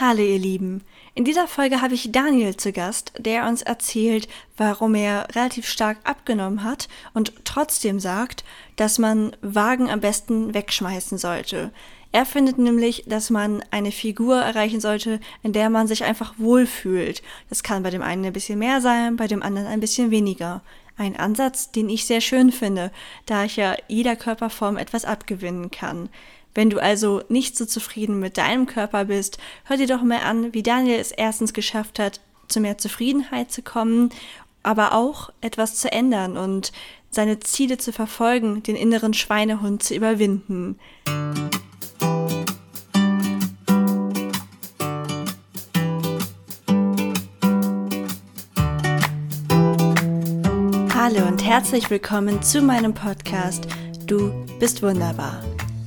Hallo ihr Lieben. In dieser Folge habe ich Daniel zu Gast, der uns erzählt, warum er relativ stark abgenommen hat und trotzdem sagt, dass man Wagen am besten wegschmeißen sollte. Er findet nämlich, dass man eine Figur erreichen sollte, in der man sich einfach wohlfühlt. Das kann bei dem einen ein bisschen mehr sein, bei dem anderen ein bisschen weniger. Ein Ansatz, den ich sehr schön finde, da ich ja jeder Körperform etwas abgewinnen kann. Wenn du also nicht so zufrieden mit deinem Körper bist, hör dir doch mal an, wie Daniel es erstens geschafft hat, zu mehr Zufriedenheit zu kommen, aber auch etwas zu ändern und seine Ziele zu verfolgen, den inneren Schweinehund zu überwinden. Hallo und herzlich willkommen zu meinem Podcast Du bist wunderbar.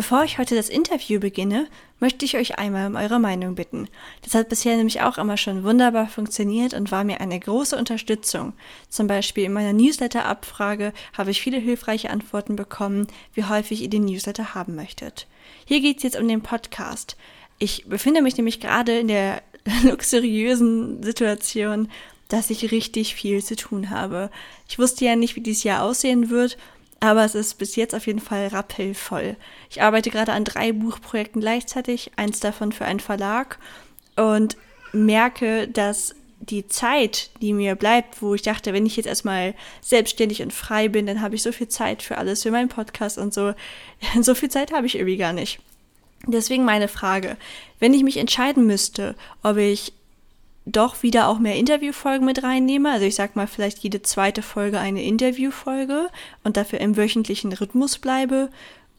Bevor ich heute das Interview beginne, möchte ich euch einmal um eure Meinung bitten. Das hat bisher nämlich auch immer schon wunderbar funktioniert und war mir eine große Unterstützung. Zum Beispiel in meiner Newsletter-Abfrage habe ich viele hilfreiche Antworten bekommen, wie häufig ihr den Newsletter haben möchtet. Hier geht es jetzt um den Podcast. Ich befinde mich nämlich gerade in der luxuriösen Situation, dass ich richtig viel zu tun habe. Ich wusste ja nicht, wie dieses Jahr aussehen wird aber es ist bis jetzt auf jeden Fall rappelvoll. Ich arbeite gerade an drei Buchprojekten gleichzeitig, eins davon für einen Verlag und merke, dass die Zeit, die mir bleibt, wo ich dachte, wenn ich jetzt erstmal selbstständig und frei bin, dann habe ich so viel Zeit für alles, für meinen Podcast und so. So viel Zeit habe ich irgendwie gar nicht. Deswegen meine Frage, wenn ich mich entscheiden müsste, ob ich doch wieder auch mehr Interviewfolgen mit reinnehme. Also ich sag mal, vielleicht jede zweite Folge eine Interviewfolge und dafür im wöchentlichen Rhythmus bleibe.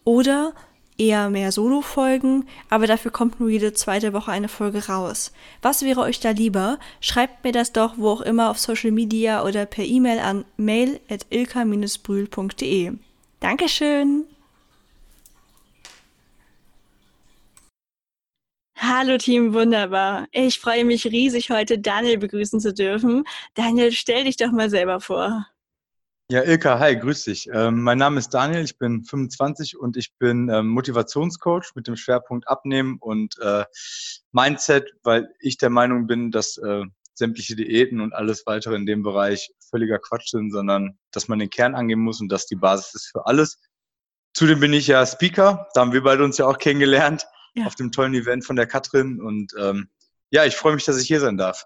Oder eher mehr Solo-Folgen, aber dafür kommt nur jede zweite Woche eine Folge raus. Was wäre euch da lieber? Schreibt mir das doch wo auch immer auf Social Media oder per E-Mail an mail at ilka-brühl.de. Dankeschön! Hallo Team, wunderbar. Ich freue mich riesig, heute Daniel begrüßen zu dürfen. Daniel, stell dich doch mal selber vor. Ja, Ilka, hi, grüß dich. Ähm, mein Name ist Daniel, ich bin 25 und ich bin ähm, Motivationscoach mit dem Schwerpunkt Abnehmen und äh, Mindset, weil ich der Meinung bin, dass äh, sämtliche Diäten und alles weitere in dem Bereich völliger Quatsch sind, sondern dass man den Kern angehen muss und dass die Basis ist für alles. Zudem bin ich ja Speaker, da haben wir beide uns ja auch kennengelernt ja. auf dem tollen Event von der Katrin. Und ähm, ja, ich freue mich, dass ich hier sein darf.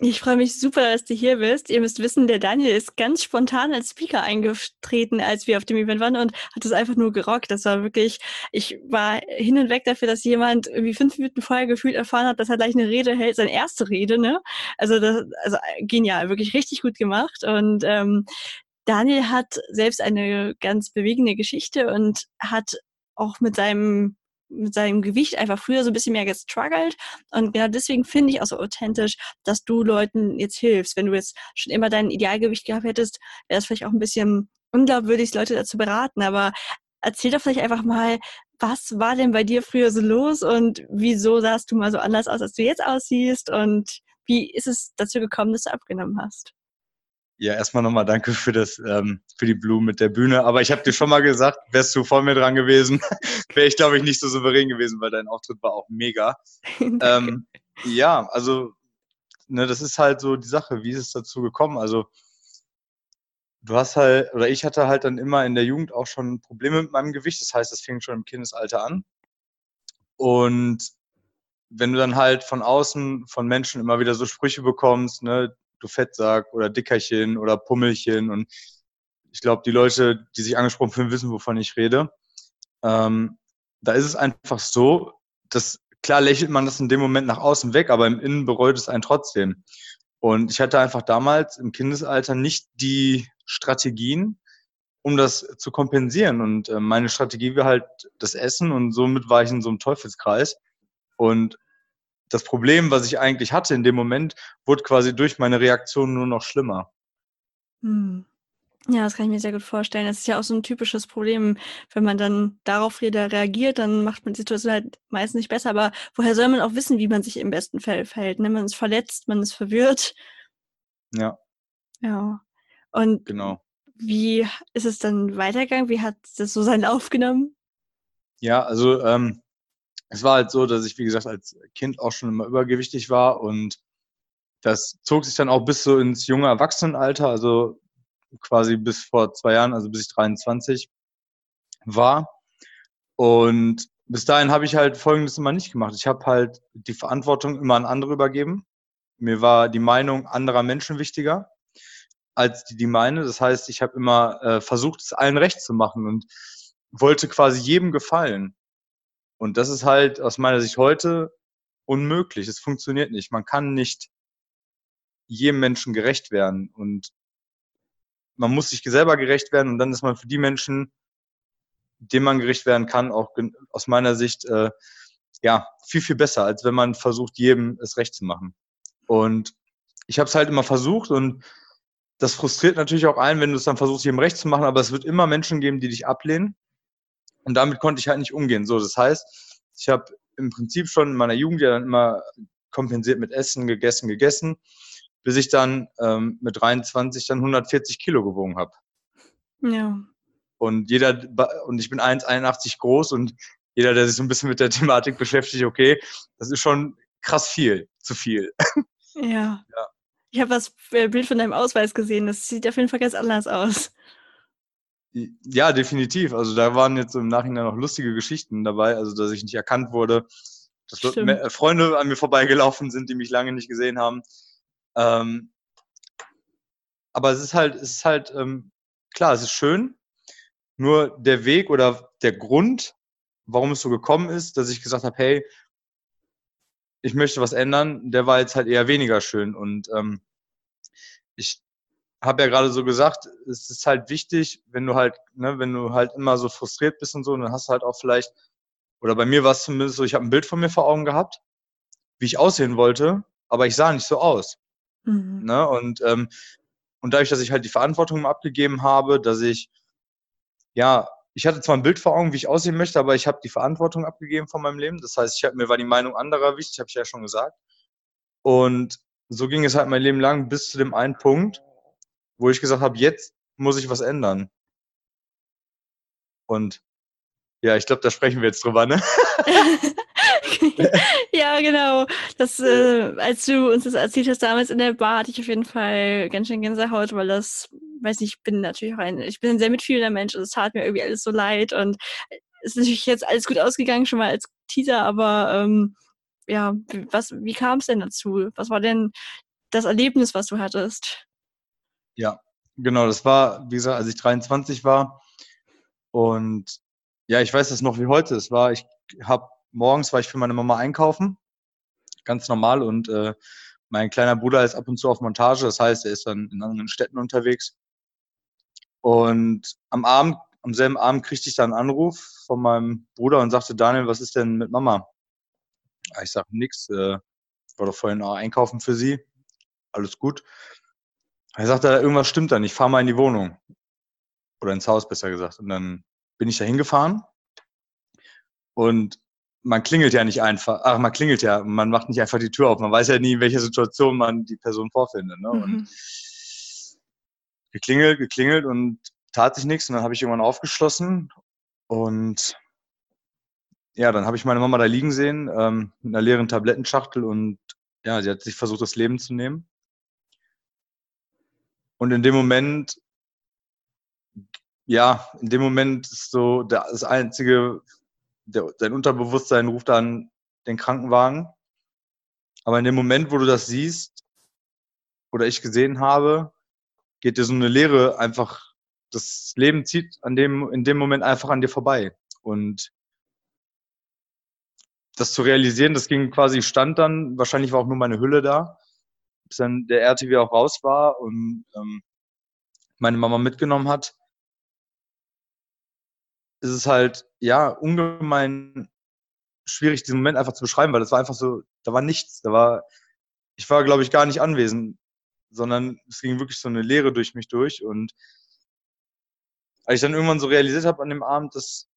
Ich freue mich super, dass du hier bist. Ihr müsst wissen, der Daniel ist ganz spontan als Speaker eingetreten, als wir auf dem Event waren und hat es einfach nur gerockt. Das war wirklich, ich war hin und weg dafür, dass jemand irgendwie fünf Minuten vorher gefühlt erfahren hat, dass er gleich eine Rede hält, seine erste Rede, ne? Also das, also genial, wirklich richtig gut gemacht. Und ähm, Daniel hat selbst eine ganz bewegende Geschichte und hat auch mit seinem mit seinem Gewicht einfach früher so ein bisschen mehr gestruggelt. Und genau deswegen finde ich auch so authentisch, dass du Leuten jetzt hilfst. Wenn du jetzt schon immer dein Idealgewicht gehabt hättest, wäre es vielleicht auch ein bisschen unglaubwürdig, Leute dazu beraten. Aber erzähl doch vielleicht einfach mal, was war denn bei dir früher so los und wieso sahst du mal so anders aus, als du jetzt aussiehst und wie ist es dazu gekommen, dass du abgenommen hast? Ja, erstmal nochmal danke für das, ähm, für die Blumen mit der Bühne. Aber ich habe dir schon mal gesagt, wärst du vor mir dran gewesen, wäre ich, glaube ich, nicht so souverän gewesen, weil dein Auftritt war auch mega. ähm, ja, also, ne, das ist halt so die Sache. Wie ist es dazu gekommen? Also, du hast halt, oder ich hatte halt dann immer in der Jugend auch schon Probleme mit meinem Gewicht. Das heißt, das fing schon im Kindesalter an. Und wenn du dann halt von außen von Menschen immer wieder so Sprüche bekommst, ne, du Fettsack oder Dickerchen oder Pummelchen und ich glaube, die Leute, die sich angesprochen fühlen, wissen, wovon ich rede. Ähm, da ist es einfach so, dass klar lächelt man das in dem Moment nach außen weg, aber im Innen bereut es einen trotzdem. Und ich hatte einfach damals im Kindesalter nicht die Strategien, um das zu kompensieren. Und äh, meine Strategie war halt das Essen und somit war ich in so einem Teufelskreis. Und das Problem, was ich eigentlich hatte in dem Moment, wurde quasi durch meine Reaktion nur noch schlimmer. Hm. Ja, das kann ich mir sehr gut vorstellen. Das ist ja auch so ein typisches Problem, wenn man dann darauf wieder reagiert, dann macht man die Situation halt meistens nicht besser. Aber woher soll man auch wissen, wie man sich im besten Fall verhält? Ne? Man ist verletzt, man ist verwirrt. Ja. Ja. Und genau. wie ist es dann weitergegangen? Wie hat das so seinen Lauf genommen? Ja, also ähm, es war halt so, dass ich, wie gesagt, als Kind auch schon immer übergewichtig war und das zog sich dann auch bis so ins junge Erwachsenenalter, also quasi bis vor zwei Jahren, also bis ich 23 war. Und bis dahin habe ich halt Folgendes immer nicht gemacht. Ich habe halt die Verantwortung immer an andere übergeben. Mir war die Meinung anderer Menschen wichtiger als die, die meine. Das heißt, ich habe immer äh, versucht, es allen recht zu machen und wollte quasi jedem gefallen. Und das ist halt aus meiner Sicht heute unmöglich. Es funktioniert nicht. Man kann nicht jedem Menschen gerecht werden. Und man muss sich selber gerecht werden und dann ist man für die Menschen, denen man gerecht werden kann, auch aus meiner Sicht äh, ja viel, viel besser, als wenn man versucht, jedem es recht zu machen. Und ich habe es halt immer versucht und das frustriert natürlich auch einen, wenn du es dann versuchst, jedem recht zu machen, aber es wird immer Menschen geben, die dich ablehnen. Und damit konnte ich halt nicht umgehen. So, das heißt, ich habe im Prinzip schon in meiner Jugend ja dann immer kompensiert mit Essen, gegessen, gegessen bis ich dann ähm, mit 23 dann 140 Kilo gewogen habe. Ja. Und jeder, und ich bin 1,81 groß und jeder, der sich so ein bisschen mit der Thematik beschäftigt, okay, das ist schon krass viel, zu viel. Ja. ja. Ich habe das äh, Bild von deinem Ausweis gesehen. Das sieht auf jeden Fall ganz anders aus. Ja, definitiv. Also da waren jetzt im Nachhinein noch lustige Geschichten dabei, also dass ich nicht erkannt wurde, dass Stimmt. Freunde an mir vorbeigelaufen sind, die mich lange nicht gesehen haben. Ähm, aber es ist halt, es ist halt, ähm, klar, es ist schön. Nur der Weg oder der Grund, warum es so gekommen ist, dass ich gesagt habe, hey, ich möchte was ändern, der war jetzt halt eher weniger schön. Und ähm, ich habe ja gerade so gesagt, es ist halt wichtig, wenn du halt, ne, wenn du halt immer so frustriert bist und so, dann hast du halt auch vielleicht, oder bei mir war es zumindest so, ich habe ein Bild von mir vor Augen gehabt, wie ich aussehen wollte, aber ich sah nicht so aus. Mhm. Ne? Und, ähm, und dadurch, dass ich halt die Verantwortung abgegeben habe, dass ich, ja, ich hatte zwar ein Bild vor Augen, wie ich aussehen möchte, aber ich habe die Verantwortung abgegeben von meinem Leben. Das heißt, ich hab, mir war die Meinung anderer wichtig, habe ich ja schon gesagt. Und so ging es halt mein Leben lang bis zu dem einen Punkt, wo ich gesagt habe, jetzt muss ich was ändern. Und ja, ich glaube, da sprechen wir jetzt drüber, ne? ja, genau. Das, äh, als du uns das erzählt hast damals in der Bar, hatte ich auf jeden Fall ganz schön Gänsehaut, weil das, weiß nicht, ich bin natürlich auch ein, ich bin ein sehr mitfühlender Mensch und es tat mir irgendwie alles so leid und es ist natürlich jetzt alles gut ausgegangen, schon mal als Teaser, aber ähm, ja, was, wie kam es denn dazu? Was war denn das Erlebnis, was du hattest? Ja, genau, das war, wie gesagt, als ich 23 war und ja, ich weiß das noch wie heute. Es war, ich habe morgens war ich für meine Mama einkaufen, ganz normal und äh, mein kleiner Bruder ist ab und zu auf Montage, das heißt, er ist dann in anderen Städten unterwegs. Und am Abend, am selben Abend kriegte ich dann einen Anruf von meinem Bruder und sagte, Daniel, was ist denn mit Mama? Ich sage, nix, äh, war doch vorhin auch einkaufen für sie, alles gut. Er sagte, irgendwas stimmt da nicht, fahr mal in die Wohnung. Oder ins Haus, besser gesagt. Und dann bin ich da hingefahren und man klingelt ja nicht einfach, ach, man klingelt ja, man macht nicht einfach die Tür auf. Man weiß ja nie, in welcher Situation man die Person vorfindet. Ne? Mhm. Und geklingelt, geklingelt und tat sich nichts. Und dann habe ich irgendwann aufgeschlossen und ja, dann habe ich meine Mama da liegen sehen, ähm, mit einer leeren Tablettenschachtel und ja, sie hat sich versucht, das Leben zu nehmen. Und in dem Moment, ja, in dem Moment ist so das einzige der, dein Unterbewusstsein ruft dann den Krankenwagen. Aber in dem Moment, wo du das siehst oder ich gesehen habe, geht dir so eine Leere einfach, das Leben zieht an dem, in dem Moment einfach an dir vorbei. Und das zu realisieren, das ging quasi, stand dann, wahrscheinlich war auch nur meine Hülle da, bis dann der RTW auch raus war und ähm, meine Mama mitgenommen hat, ist es halt, ja, ungemein schwierig, diesen Moment einfach zu beschreiben, weil das war einfach so, da war nichts, da war, ich war, glaube ich, gar nicht anwesend, sondern es ging wirklich so eine Leere durch mich durch und als ich dann irgendwann so realisiert habe an dem Abend, dass,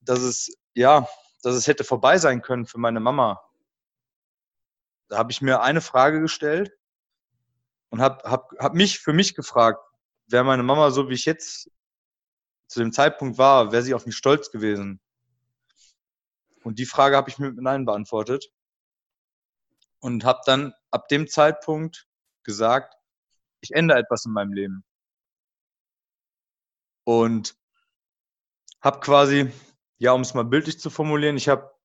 dass es, ja, dass es hätte vorbei sein können für meine Mama, da habe ich mir eine Frage gestellt und habe hab, hab mich für mich gefragt, wäre meine Mama so, wie ich jetzt zu dem Zeitpunkt war, wäre sie auf mich stolz gewesen. Und die Frage habe ich mir mit Nein beantwortet und habe dann ab dem Zeitpunkt gesagt, ich ändere etwas in meinem Leben. Und habe quasi, ja, um es mal bildlich zu formulieren, ich habe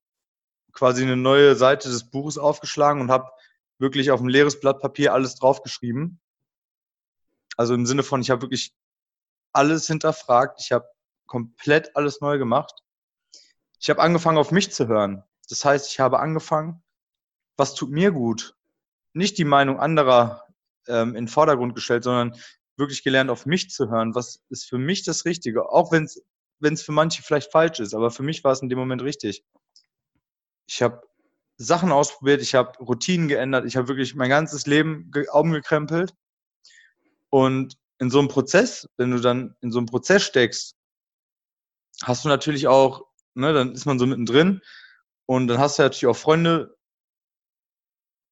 quasi eine neue Seite des Buches aufgeschlagen und habe wirklich auf ein leeres Blatt Papier alles draufgeschrieben. Also im Sinne von, ich habe wirklich alles hinterfragt, ich habe komplett alles neu gemacht. Ich habe angefangen, auf mich zu hören. Das heißt, ich habe angefangen, was tut mir gut? Nicht die Meinung anderer ähm, in den Vordergrund gestellt, sondern wirklich gelernt, auf mich zu hören. Was ist für mich das Richtige? Auch wenn es für manche vielleicht falsch ist, aber für mich war es in dem Moment richtig. Ich habe Sachen ausprobiert, ich habe Routinen geändert, ich habe wirklich mein ganzes Leben umgekrempelt. Und in so einem Prozess, wenn du dann in so einem Prozess steckst, hast du natürlich auch, ne, dann ist man so mittendrin und dann hast du natürlich auch Freunde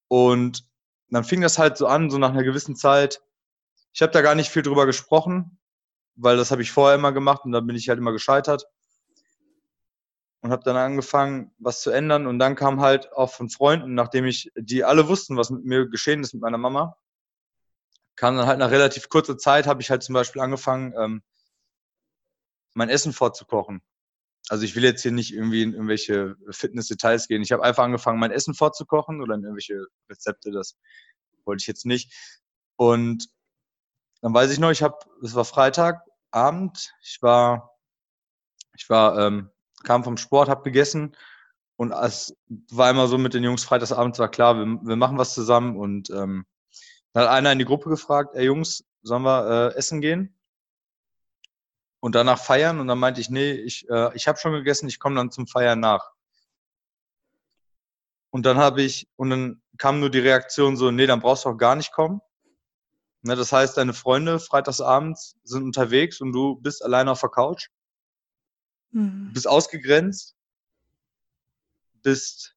und dann fing das halt so an, so nach einer gewissen Zeit. Ich habe da gar nicht viel drüber gesprochen, weil das habe ich vorher immer gemacht und dann bin ich halt immer gescheitert und habe dann angefangen, was zu ändern. Und dann kam halt auch von Freunden, nachdem ich, die alle wussten, was mit mir geschehen ist mit meiner Mama, kam dann halt nach relativ kurzer Zeit, habe ich halt zum Beispiel angefangen, ähm, mein Essen vorzukochen. Also ich will jetzt hier nicht irgendwie in irgendwelche Fitness-Details gehen. Ich habe einfach angefangen, mein Essen vorzukochen oder in irgendwelche Rezepte, das wollte ich jetzt nicht. Und dann weiß ich noch, ich habe, es war Freitagabend, ich war, ich war ähm, kam vom Sport, habe gegessen und es war immer so mit den Jungs freitagsabends war klar, wir, wir machen was zusammen und ähm, dann hat einer in die Gruppe gefragt, ey Jungs, sollen wir äh, essen gehen? Und danach feiern und dann meinte ich, nee, ich, äh, ich habe schon gegessen, ich komme dann zum Feiern nach. Und dann habe ich, und dann kam nur die Reaktion so, nee, dann brauchst du auch gar nicht kommen. Ne, das heißt, deine Freunde freitagsabends sind unterwegs und du bist alleine auf der Couch. Mhm. bist ausgegrenzt, bist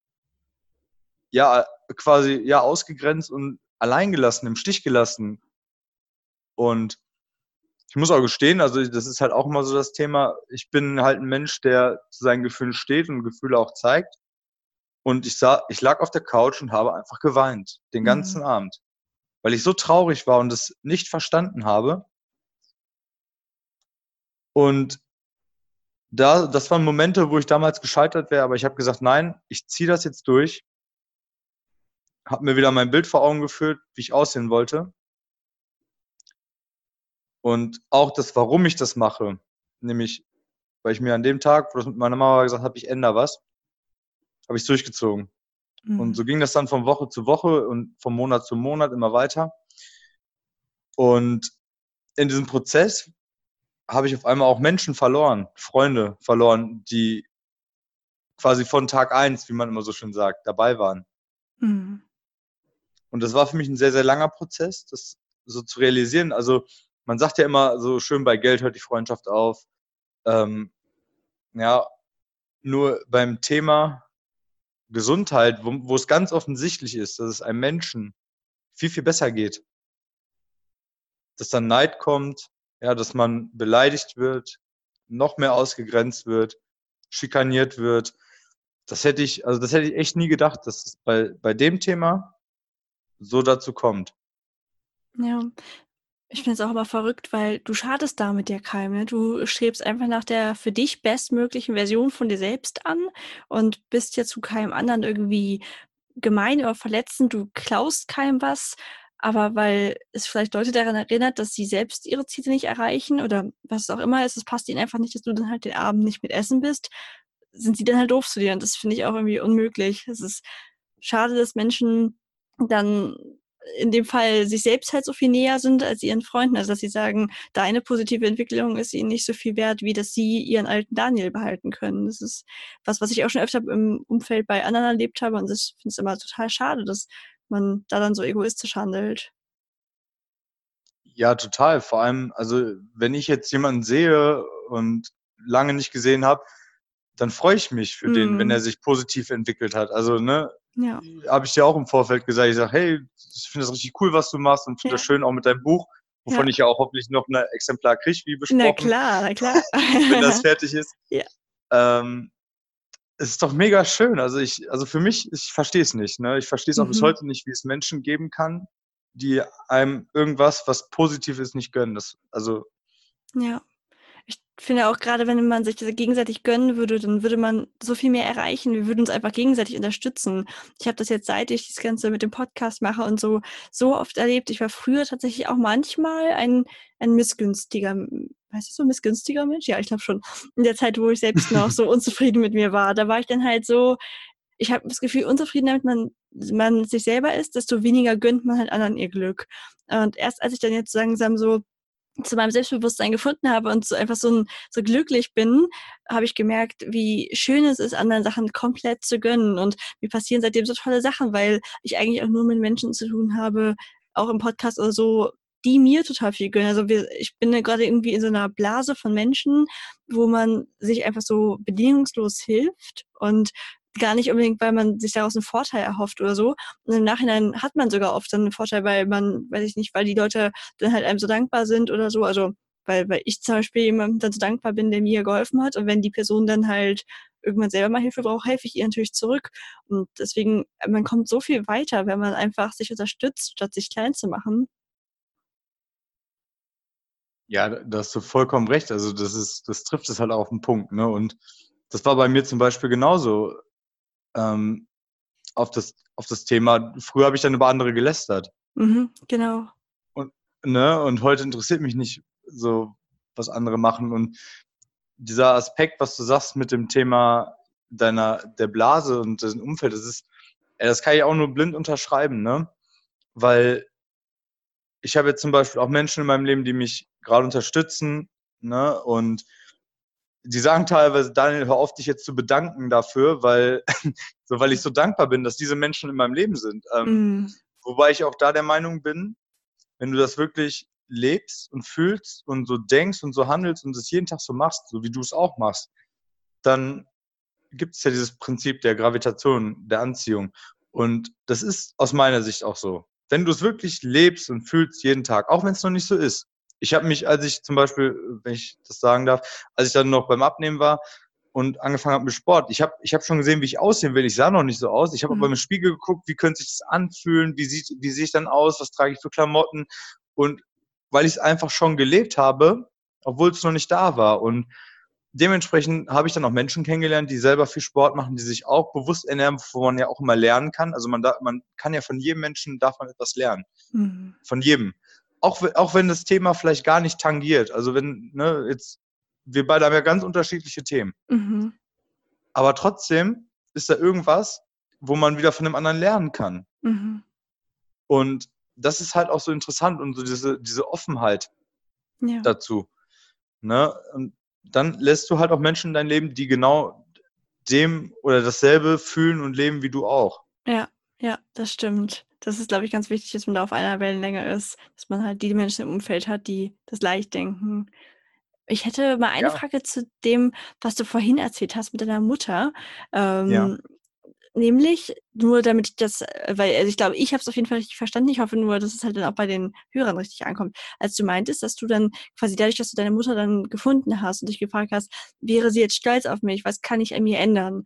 ja quasi ja ausgegrenzt und alleingelassen, im Stich gelassen. Und ich muss auch gestehen, also das ist halt auch immer so das Thema, ich bin halt ein Mensch, der zu seinen Gefühlen steht und Gefühle auch zeigt. Und ich sah, ich lag auf der Couch und habe einfach geweint, den ganzen mhm. Abend. Weil ich so traurig war und es nicht verstanden habe. Und da, das waren Momente, wo ich damals gescheitert wäre, aber ich habe gesagt, nein, ich ziehe das jetzt durch. Habe mir wieder mein Bild vor Augen geführt, wie ich aussehen wollte. Und auch das, warum ich das mache, nämlich, weil ich mir an dem Tag, wo das mit meiner Mama gesagt habe, ich ändere was, habe ich durchgezogen. Mhm. Und so ging das dann von Woche zu Woche und von Monat zu Monat immer weiter. Und in diesem Prozess habe ich auf einmal auch Menschen verloren, Freunde verloren, die quasi von Tag eins, wie man immer so schön sagt, dabei waren. Mhm. Und das war für mich ein sehr, sehr langer Prozess, das so zu realisieren. Also man sagt ja immer so schön, bei Geld hört die Freundschaft auf. Ähm, ja, nur beim Thema Gesundheit, wo, wo es ganz offensichtlich ist, dass es einem Menschen viel, viel besser geht. Dass dann Neid kommt, ja, dass man beleidigt wird, noch mehr ausgegrenzt wird, schikaniert wird. Das hätte ich, also das hätte ich echt nie gedacht, dass es bei, bei dem Thema so dazu kommt. Ja, ich finde es auch immer verrückt, weil du schadest damit ja keinem. Ne? Du strebst einfach nach der für dich bestmöglichen Version von dir selbst an und bist ja zu keinem anderen irgendwie gemein oder verletzend, du klaust keinem was, aber weil es vielleicht Leute daran erinnert, dass sie selbst ihre Ziele nicht erreichen oder was es auch immer ist, es passt ihnen einfach nicht, dass du dann halt den Abend nicht mit Essen bist, sind sie dann halt doof zu dir. Und das finde ich auch irgendwie unmöglich. Es ist schade, dass Menschen dann in dem Fall sich selbst halt so viel näher sind als ihren Freunden. Also dass sie sagen, deine positive Entwicklung ist ihnen nicht so viel wert, wie dass sie ihren alten Daniel behalten können. Das ist was, was ich auch schon öfter im Umfeld bei anderen erlebt habe und ich finde es immer total schade, dass man da dann so egoistisch handelt. Ja, total. Vor allem, also wenn ich jetzt jemanden sehe und lange nicht gesehen habe, dann freue ich mich für mm. den, wenn er mhm. sich positiv entwickelt hat. Also, ne, ja. habe ich dir auch im Vorfeld gesagt, ich sage, hey, ich finde das richtig cool, was du machst und finde ja. das schön auch mit deinem Buch, wovon ja. ich ja auch hoffentlich noch ein Exemplar kriege, wie besprochen. Na klar, na klar. wenn das fertig ist. Ja. Ähm, es ist doch mega schön. Also ich, also für mich, ich verstehe es nicht. Ne? Ich verstehe es auch mhm. bis heute nicht, wie es Menschen geben kann, die einem irgendwas, was positiv ist, nicht gönnen. Das, also ja ich finde auch gerade, wenn man sich das gegenseitig gönnen würde, dann würde man so viel mehr erreichen. Wir würden uns einfach gegenseitig unterstützen. Ich habe das jetzt, seit ich das Ganze mit dem Podcast mache und so, so oft erlebt. Ich war früher tatsächlich auch manchmal ein, ein missgünstiger, weißt du so, missgünstiger Mensch? Ja, ich glaube schon. In der Zeit, wo ich selbst noch so unzufrieden mit mir war, da war ich dann halt so, ich habe das Gefühl, unzufrieden damit man, man sich selber ist, desto weniger gönnt man halt anderen ihr Glück. Und erst als ich dann jetzt langsam so zu meinem Selbstbewusstsein gefunden habe und so einfach so, so glücklich bin, habe ich gemerkt, wie schön es ist, anderen Sachen komplett zu gönnen. Und mir passieren seitdem so tolle Sachen, weil ich eigentlich auch nur mit Menschen zu tun habe, auch im Podcast oder so, die mir total viel gönnen. Also wir, ich bin gerade irgendwie in so einer Blase von Menschen, wo man sich einfach so bedingungslos hilft und gar nicht unbedingt, weil man sich daraus einen Vorteil erhofft oder so. Und im Nachhinein hat man sogar oft dann einen Vorteil, weil man, weiß ich nicht, weil die Leute dann halt einem so dankbar sind oder so. Also weil, weil ich zum Beispiel jemandem dann so dankbar bin, der mir geholfen hat. Und wenn die Person dann halt irgendwann selber mal Hilfe braucht, helfe ich ihr natürlich zurück. Und deswegen, man kommt so viel weiter, wenn man einfach sich unterstützt, statt sich klein zu machen. Ja, da hast du vollkommen recht. Also das ist, das trifft es halt auf den Punkt, ne? Und das war bei mir zum Beispiel genauso ähm, auf, das, auf das Thema. Früher habe ich dann über andere gelästert. Mhm, genau. Und, ne, und heute interessiert mich nicht so, was andere machen. Und dieser Aspekt, was du sagst mit dem Thema deiner, der Blase und des Umfeld, das ist, das kann ich auch nur blind unterschreiben, ne? Weil ich habe jetzt zum Beispiel auch Menschen in meinem Leben, die mich gerade unterstützen, ne? Und die sagen teilweise, Daniel, hör auf, dich jetzt zu bedanken dafür, weil, so, weil ich so dankbar bin, dass diese Menschen in meinem Leben sind. Ähm, mm. Wobei ich auch da der Meinung bin, wenn du das wirklich lebst und fühlst und so denkst und so handelst und es jeden Tag so machst, so wie du es auch machst, dann gibt es ja dieses Prinzip der Gravitation, der Anziehung. Und das ist aus meiner Sicht auch so. Wenn du es wirklich lebst und fühlst jeden Tag, auch wenn es noch nicht so ist, ich habe mich, als ich zum Beispiel, wenn ich das sagen darf, als ich dann noch beim Abnehmen war und angefangen habe mit Sport, ich habe ich hab schon gesehen, wie ich aussehen will. Ich sah noch nicht so aus. Ich habe mhm. beim Spiegel geguckt, wie könnte sich das anfühlen, wie sieht, wie sehe ich dann aus, was trage ich für Klamotten. Und weil ich es einfach schon gelebt habe, obwohl es noch nicht da war. Und dementsprechend habe ich dann auch Menschen kennengelernt, die selber viel Sport machen, die sich auch bewusst ernähren, wo man ja auch immer lernen kann. Also man, da, man kann ja von jedem Menschen darf man etwas lernen. Mhm. Von jedem auch, auch wenn das Thema vielleicht gar nicht tangiert. Also wenn, ne, jetzt, wir beide haben ja ganz unterschiedliche Themen. Mhm. Aber trotzdem ist da irgendwas, wo man wieder von dem anderen lernen kann. Mhm. Und das ist halt auch so interessant und so diese, diese Offenheit ja. dazu. Ne? Und dann lässt du halt auch Menschen in dein Leben, die genau dem oder dasselbe fühlen und leben wie du auch. Ja, ja, das stimmt das ist, glaube ich, ganz wichtig, dass man da auf einer Wellenlänge ist, dass man halt die Menschen im Umfeld hat, die das leicht denken. Ich hätte mal eine ja. Frage zu dem, was du vorhin erzählt hast mit deiner Mutter. Ähm, ja. Nämlich, nur damit ich das, äh, weil also ich glaube, ich habe es auf jeden Fall richtig verstanden. Ich hoffe nur, dass es halt dann auch bei den Hörern richtig ankommt. Als du meintest, dass du dann quasi dadurch, dass du deine Mutter dann gefunden hast und dich gefragt hast, wäre sie jetzt stolz auf mich? Was kann ich an mir ändern?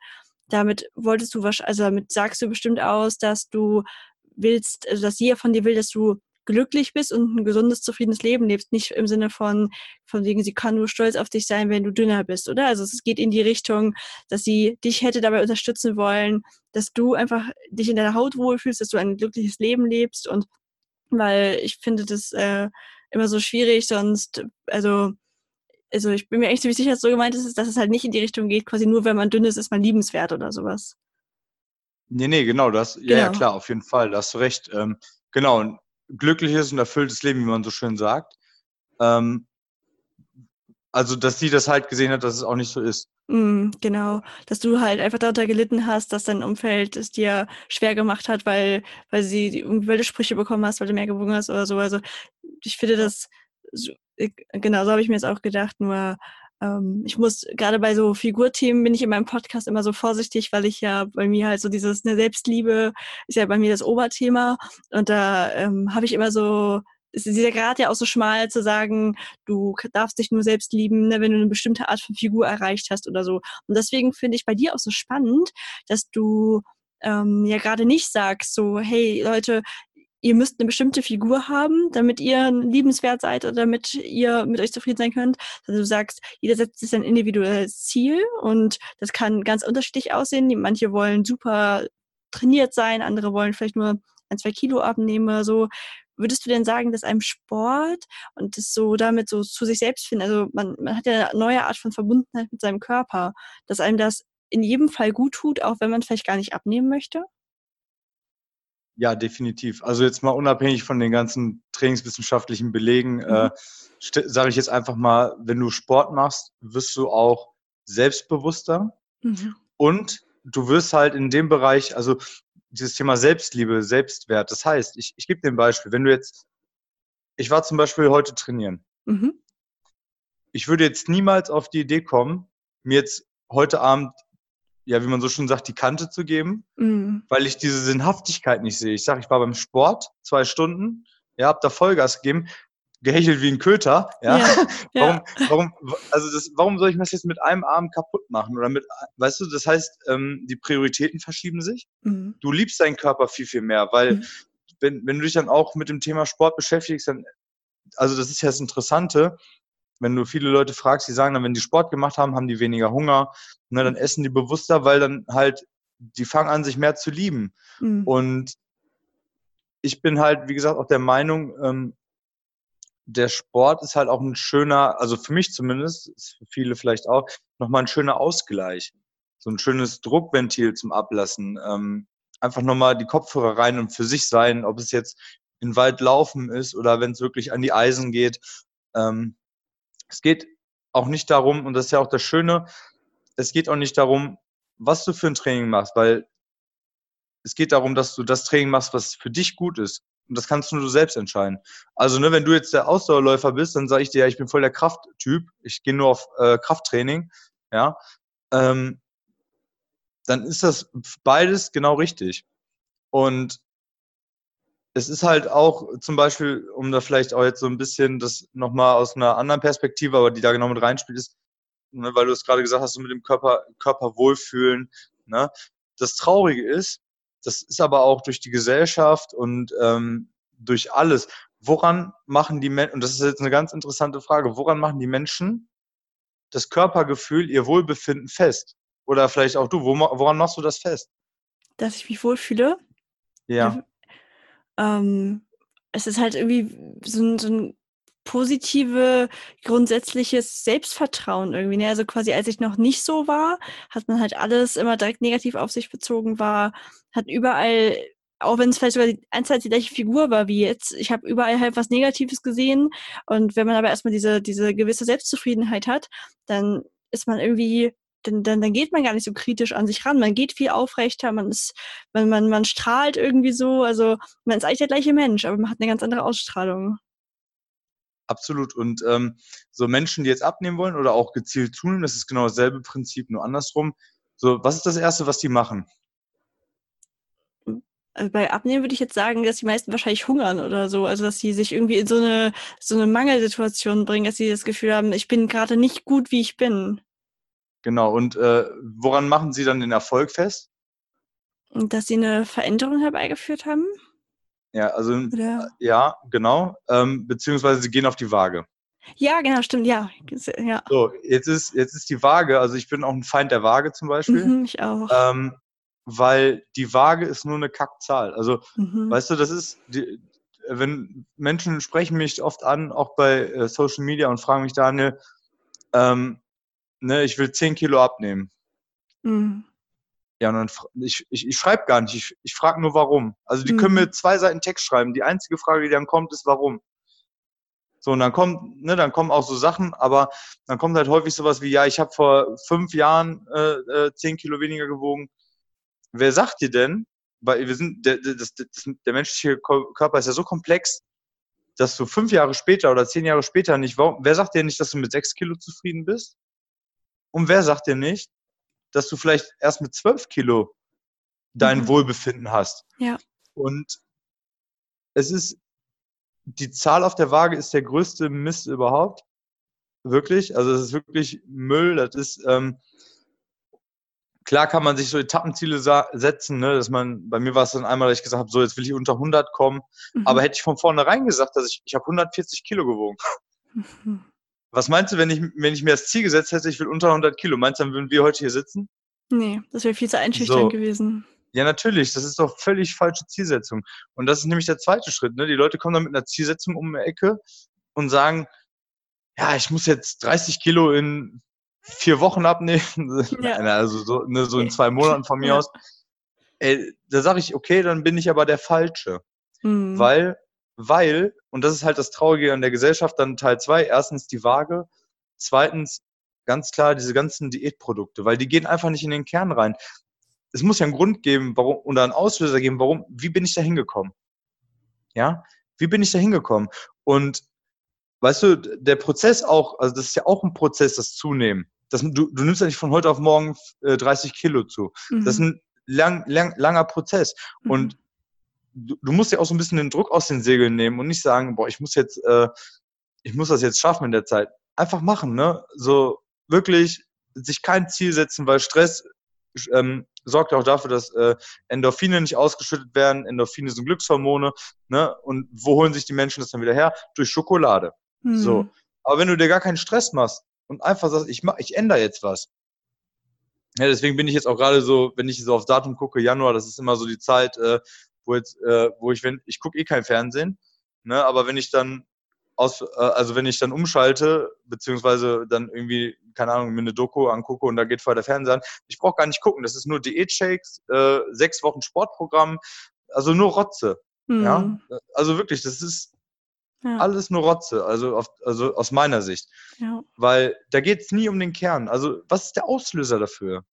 Damit wolltest du wahrscheinlich, also damit sagst du bestimmt aus, dass du willst, also dass jeder von dir will, dass du glücklich bist und ein gesundes, zufriedenes Leben lebst. Nicht im Sinne von, von wegen, sie kann nur stolz auf dich sein, wenn du dünner bist, oder? Also es geht in die Richtung, dass sie dich hätte dabei unterstützen wollen, dass du einfach dich in deiner Haut wohlfühlst, dass du ein glückliches Leben lebst und weil ich finde das äh, immer so schwierig, sonst, also also ich bin mir echt ziemlich sicher, dass es so gemeint ist, dass es halt nicht in die Richtung geht, quasi nur wenn man dünn ist, ist man liebenswert oder sowas. Nee, nee, genau, das, genau. ja, ja, genau. klar, auf jeden Fall, da hast du recht. Ähm, genau, ein glückliches und erfülltes Leben, wie man so schön sagt. Ähm, also, dass sie das halt gesehen hat, dass es auch nicht so ist. Mm, genau, dass du halt einfach darunter gelitten hast, dass dein Umfeld es dir schwer gemacht hat, weil, weil sie irgendwelche Sprüche bekommen hast, weil du mehr gewogen hast oder so. Also ich finde das genau, so habe ich mir jetzt auch gedacht, nur ich muss, gerade bei so Figurthemen bin ich in meinem Podcast immer so vorsichtig, weil ich ja bei mir halt so dieses, eine Selbstliebe ist ja bei mir das Oberthema und da ähm, habe ich immer so, ist dieser Grad ja auch so schmal zu sagen, du darfst dich nur selbst lieben, ne, wenn du eine bestimmte Art von Figur erreicht hast oder so. Und deswegen finde ich bei dir auch so spannend, dass du ähm, ja gerade nicht sagst, so, hey Leute, ihr müsst eine bestimmte Figur haben, damit ihr liebenswert seid oder damit ihr mit euch zufrieden sein könnt. Also du sagst, jeder setzt sich ein individuelles Ziel und das kann ganz unterschiedlich aussehen. Manche wollen super trainiert sein, andere wollen vielleicht nur ein, zwei Kilo abnehmen oder so. Würdest du denn sagen, dass einem Sport und das so damit so zu sich selbst finden, also man, man hat ja eine neue Art von Verbundenheit mit seinem Körper, dass einem das in jedem Fall gut tut, auch wenn man vielleicht gar nicht abnehmen möchte? Ja, definitiv. Also jetzt mal unabhängig von den ganzen trainingswissenschaftlichen Belegen, mhm. äh, sage ich jetzt einfach mal, wenn du Sport machst, wirst du auch selbstbewusster mhm. und du wirst halt in dem Bereich, also dieses Thema Selbstliebe, Selbstwert. Das heißt, ich, ich gebe dir ein Beispiel. Wenn du jetzt, ich war zum Beispiel heute trainieren. Mhm. Ich würde jetzt niemals auf die Idee kommen, mir jetzt heute Abend ja, wie man so schon sagt, die Kante zu geben, mhm. weil ich diese Sinnhaftigkeit nicht sehe. Ich sage, ich war beim Sport zwei Stunden, ja, hab da Vollgas gegeben, gehechelt wie ein Köter, ja. ja warum, ja. warum, also das, warum soll ich das jetzt mit einem Arm kaputt machen? Oder mit, weißt du, das heißt, ähm, die Prioritäten verschieben sich. Mhm. Du liebst deinen Körper viel, viel mehr, weil mhm. wenn, wenn du dich dann auch mit dem Thema Sport beschäftigst, dann, also das ist ja das Interessante, wenn du viele Leute fragst, die sagen dann, wenn die Sport gemacht haben, haben die weniger Hunger, ne, dann essen die bewusster, weil dann halt, die fangen an, sich mehr zu lieben. Mhm. Und ich bin halt, wie gesagt, auch der Meinung, ähm, der Sport ist halt auch ein schöner, also für mich zumindest, für viele vielleicht auch, nochmal ein schöner Ausgleich. So ein schönes Druckventil zum Ablassen. Ähm, einfach nochmal die Kopfhörer rein und für sich sein, ob es jetzt in Wald laufen ist oder wenn es wirklich an die Eisen geht. Ähm, es geht auch nicht darum, und das ist ja auch das Schöne, es geht auch nicht darum, was du für ein Training machst, weil es geht darum, dass du das Training machst, was für dich gut ist. Und das kannst nur du selbst entscheiden. Also, ne, wenn du jetzt der Ausdauerläufer bist, dann sage ich dir, ja, ich bin voll der Krafttyp, ich gehe nur auf äh, Krafttraining, ja, ähm, dann ist das beides genau richtig. Und es ist halt auch zum Beispiel, um da vielleicht auch jetzt so ein bisschen das nochmal aus einer anderen Perspektive, aber die da genau mit reinspielt, ist, ne, weil du es gerade gesagt hast, so mit dem Körper, Körper wohlfühlen. Ne? Das Traurige ist, das ist aber auch durch die Gesellschaft und ähm, durch alles. Woran machen die Menschen, und das ist jetzt eine ganz interessante Frage, woran machen die Menschen das Körpergefühl, ihr Wohlbefinden fest? Oder vielleicht auch du, woran machst du das fest? Dass ich mich wohlfühle? Ja ähm, es ist halt irgendwie so ein, so ein positive, grundsätzliches Selbstvertrauen irgendwie. Ne? Also quasi, als ich noch nicht so war, hat man halt alles immer direkt negativ auf sich bezogen war, hat überall, auch wenn es vielleicht sogar die Einzeit die gleiche Figur war wie jetzt, ich habe überall halt was Negatives gesehen. Und wenn man aber erstmal diese, diese gewisse Selbstzufriedenheit hat, dann ist man irgendwie dann, dann, dann geht man gar nicht so kritisch an sich ran. Man geht viel aufrechter, man ist, man, man, man strahlt irgendwie so. Also man ist eigentlich der gleiche Mensch, aber man hat eine ganz andere Ausstrahlung. Absolut. Und ähm, so Menschen, die jetzt abnehmen wollen oder auch gezielt zunehmen, das ist genau dasselbe Prinzip, nur andersrum. So, was ist das Erste, was die machen? Also bei Abnehmen würde ich jetzt sagen, dass die meisten wahrscheinlich hungern oder so. Also dass sie sich irgendwie in so eine, so eine Mangelsituation bringen, dass sie das Gefühl haben, ich bin gerade nicht gut, wie ich bin. Genau. Und äh, woran machen Sie dann den Erfolg fest? Dass Sie eine Veränderung herbeigeführt haben? Ja, also Oder? ja, genau. Ähm, beziehungsweise sie gehen auf die Waage. Ja, genau, stimmt, ja. ja. So, jetzt ist, jetzt ist die Waage, also ich bin auch ein Feind der Waage zum Beispiel. Mhm, ich auch. Ähm, weil die Waage ist nur eine Kackzahl. Also, Mhm. weißt du, das ist, die, wenn Menschen sprechen mich oft an, auch bei äh, Social Media und fragen mich, Daniel, ähm, ne, ich will 10 Kilo abnehmen. Mhm. Ja, und dann, ich, ich, ich schreibe gar nicht, ich, ich frage nur warum. Also die können Mhm. mir zwei Seiten Text schreiben. Die einzige Frage, die dann kommt, ist warum. So, und dann kommt, ne, dann kommen auch so Sachen, aber dann kommt halt häufig sowas wie, ja, ich habe vor fünf Jahren äh, äh, 10 Kilo weniger gewogen. Wer sagt dir denn, weil wir sind, der, der, das, das, der menschliche Körper ist ja so komplex, dass du fünf Jahre später oder zehn Jahre später nicht, warum, wer sagt dir nicht, dass du mit sechs Kilo zufrieden bist? Und wer sagt dir nicht, dass du vielleicht erst mit zwölf Kilo dein Mhm. Wohlbefinden hast? Ja. Und es ist, die Zahl auf der Waage ist der größte Mist überhaupt. Wirklich. Also es ist wirklich Müll. Das ist, ähm, klar kann man sich so Etappenziele setzen, ne, dass man, bei mir war es dann einmal, dass ich gesagt habe, so jetzt will ich unter 100 kommen. Mhm. Aber hätte ich von vornherein gesagt, dass ich, ich habe 140 Kilo gewogen. Mhm. Was meinst du, wenn ich, wenn ich mir das Ziel gesetzt hätte, ich will unter 100 Kilo? Meinst du, dann würden wir heute hier sitzen? Nee, das wäre viel zu einschüchternd So. gewesen. Ja, natürlich. Das ist doch völlig falsche Zielsetzung. Und das ist nämlich der zweite Schritt. Ne? Die Leute kommen dann mit einer Zielsetzung um die Ecke und sagen, ja, ich muss jetzt 30 Kilo in vier Wochen abnehmen. Ja. Nein, also so, ne, so in zwei Monaten von mir Ja. aus. Ey, da sage ich, okay, dann bin ich aber der Falsche. Mhm. Weil, weil, und das ist halt das Traurige an der Gesellschaft, dann Teil zwei, erstens die Waage, zweitens ganz klar diese ganzen Diätprodukte, weil die gehen einfach nicht in den Kern rein. Es muss ja einen Grund geben, warum, oder einen Auslöser geben, warum, wie bin ich da hingekommen? Ja, wie bin ich da hingekommen? Und weißt du, der Prozess auch, also das ist ja auch ein Prozess, das Zunehmen. Das, du, du nimmst ja nicht von heute auf morgen äh, 30 Kilo zu. Das ist Mhm. ein lang, lang, langer Prozess. Mhm. Und du, du musst ja auch so ein bisschen den Druck aus den Segeln nehmen und nicht sagen, boah, ich muss jetzt, äh, ich muss das jetzt schaffen in der Zeit. Einfach machen, ne? So wirklich sich kein Ziel setzen, weil Stress ähm, sorgt ja auch dafür, dass äh, Endorphine nicht ausgeschüttet werden. Endorphine sind Glückshormone, ne? Und wo holen sich die Menschen das dann wieder her? Durch Schokolade. Mhm. So. Aber wenn du dir gar keinen Stress machst und einfach sagst, ich mach, ich ändere jetzt was. Ja, deswegen bin ich jetzt auch gerade so, wenn ich so aufs Datum gucke, Januar, das ist immer so die Zeit, äh, wo jetzt, äh, wo ich, wenn, ich gucke eh kein Fernsehen, ne, aber wenn ich dann aus, äh, also wenn ich dann umschalte, beziehungsweise dann irgendwie, keine Ahnung, mir eine Doku angucke und da geht vorher der Fernseher an, ich brauche gar nicht gucken, das ist nur Diätshakes, äh, sechs Wochen Sportprogramm, also nur Rotze, Mhm. ja, also wirklich, das ist Ja. alles nur Rotze, also, auf, also aus meiner Sicht. ja. Weil da geht es nie um den Kern. Also, was ist der Auslöser dafür?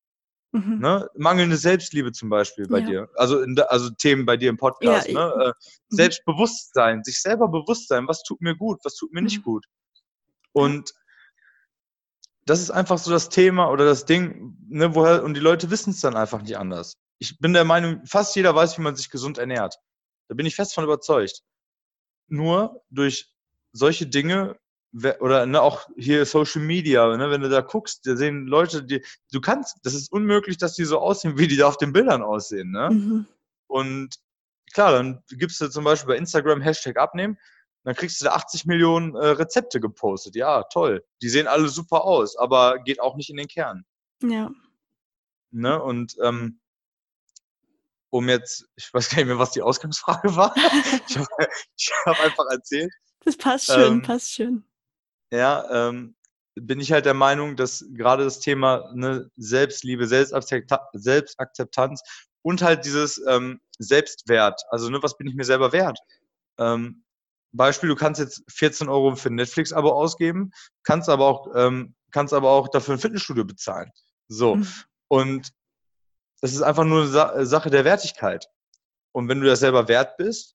Mhm. Ne? Mangelnde Selbstliebe zum Beispiel bei Ja. dir. Also, in also Themen bei dir im Podcast. Ja, ne? äh, Mhm. Selbstbewusstsein, sich selber bewusst sein, was tut mir gut, was tut mir nicht Mhm. gut. Und das ist einfach so das Thema oder das Ding, ne, woher, und die Leute wissen es dann einfach nicht anders. Ich bin der Meinung, fast jeder weiß, wie man sich gesund ernährt. Da bin ich fest von überzeugt. Nur durch solche Dinge oder ne, auch hier Social Media, ne, wenn du da guckst, da sehen Leute, die du kannst, das ist unmöglich, dass die so aussehen, wie die da auf den Bildern aussehen. Ne? Mhm. Und klar, dann gibst du zum Beispiel bei Instagram Hashtag abnehmen, dann kriegst du da 80 Millionen äh, Rezepte gepostet. Ja, toll. Die sehen alle super aus, aber geht auch nicht in den Kern. Ja. Ne? Und ähm, um jetzt, ich weiß gar nicht mehr, was die Ausgangsfrage war. ich habe hab einfach erzählt. Das passt schön, Ähm, passt schön. Ja, ähm, bin ich halt der Meinung, dass gerade das Thema ne, Selbstliebe, Selbstakzepta Selbstakzeptanz und halt dieses ähm, Selbstwert, also ne, was bin ich mir selber wert? Ähm, Beispiel, du kannst jetzt 14 Euro für ein Netflix-Abo ausgeben, kannst aber auch, ähm, kannst aber auch dafür ein Fitnessstudio bezahlen. So. Mhm. Und das ist einfach nur eine Sa Sache der Wertigkeit. Und wenn du das selber wert bist,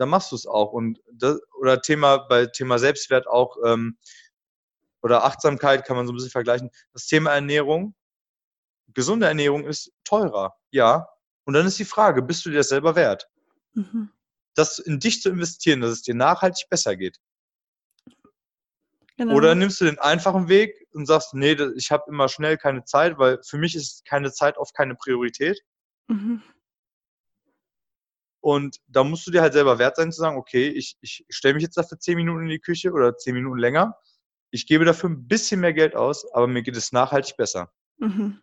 dann machst du es auch. Und das, oder Thema bei Thema Selbstwert auch ähm, oder Achtsamkeit kann man so ein bisschen vergleichen. Das Thema Ernährung, gesunde Ernährung ist teurer, ja. Und dann ist die Frage, bist du dir das selber wert? Mhm. Das in dich zu investieren, dass es dir nachhaltig besser geht. Genau. Oder nimmst du den einfachen Weg und sagst, nee, ich habe immer schnell keine Zeit, weil für mich ist keine Zeit oft keine Priorität. Mhm. Und da musst du dir halt selber wert sein zu sagen, okay, ich, ich stelle mich jetzt dafür zehn Minuten in die Küche oder zehn Minuten länger. Ich gebe dafür ein bisschen mehr Geld aus, aber mir geht es nachhaltig besser. Mhm.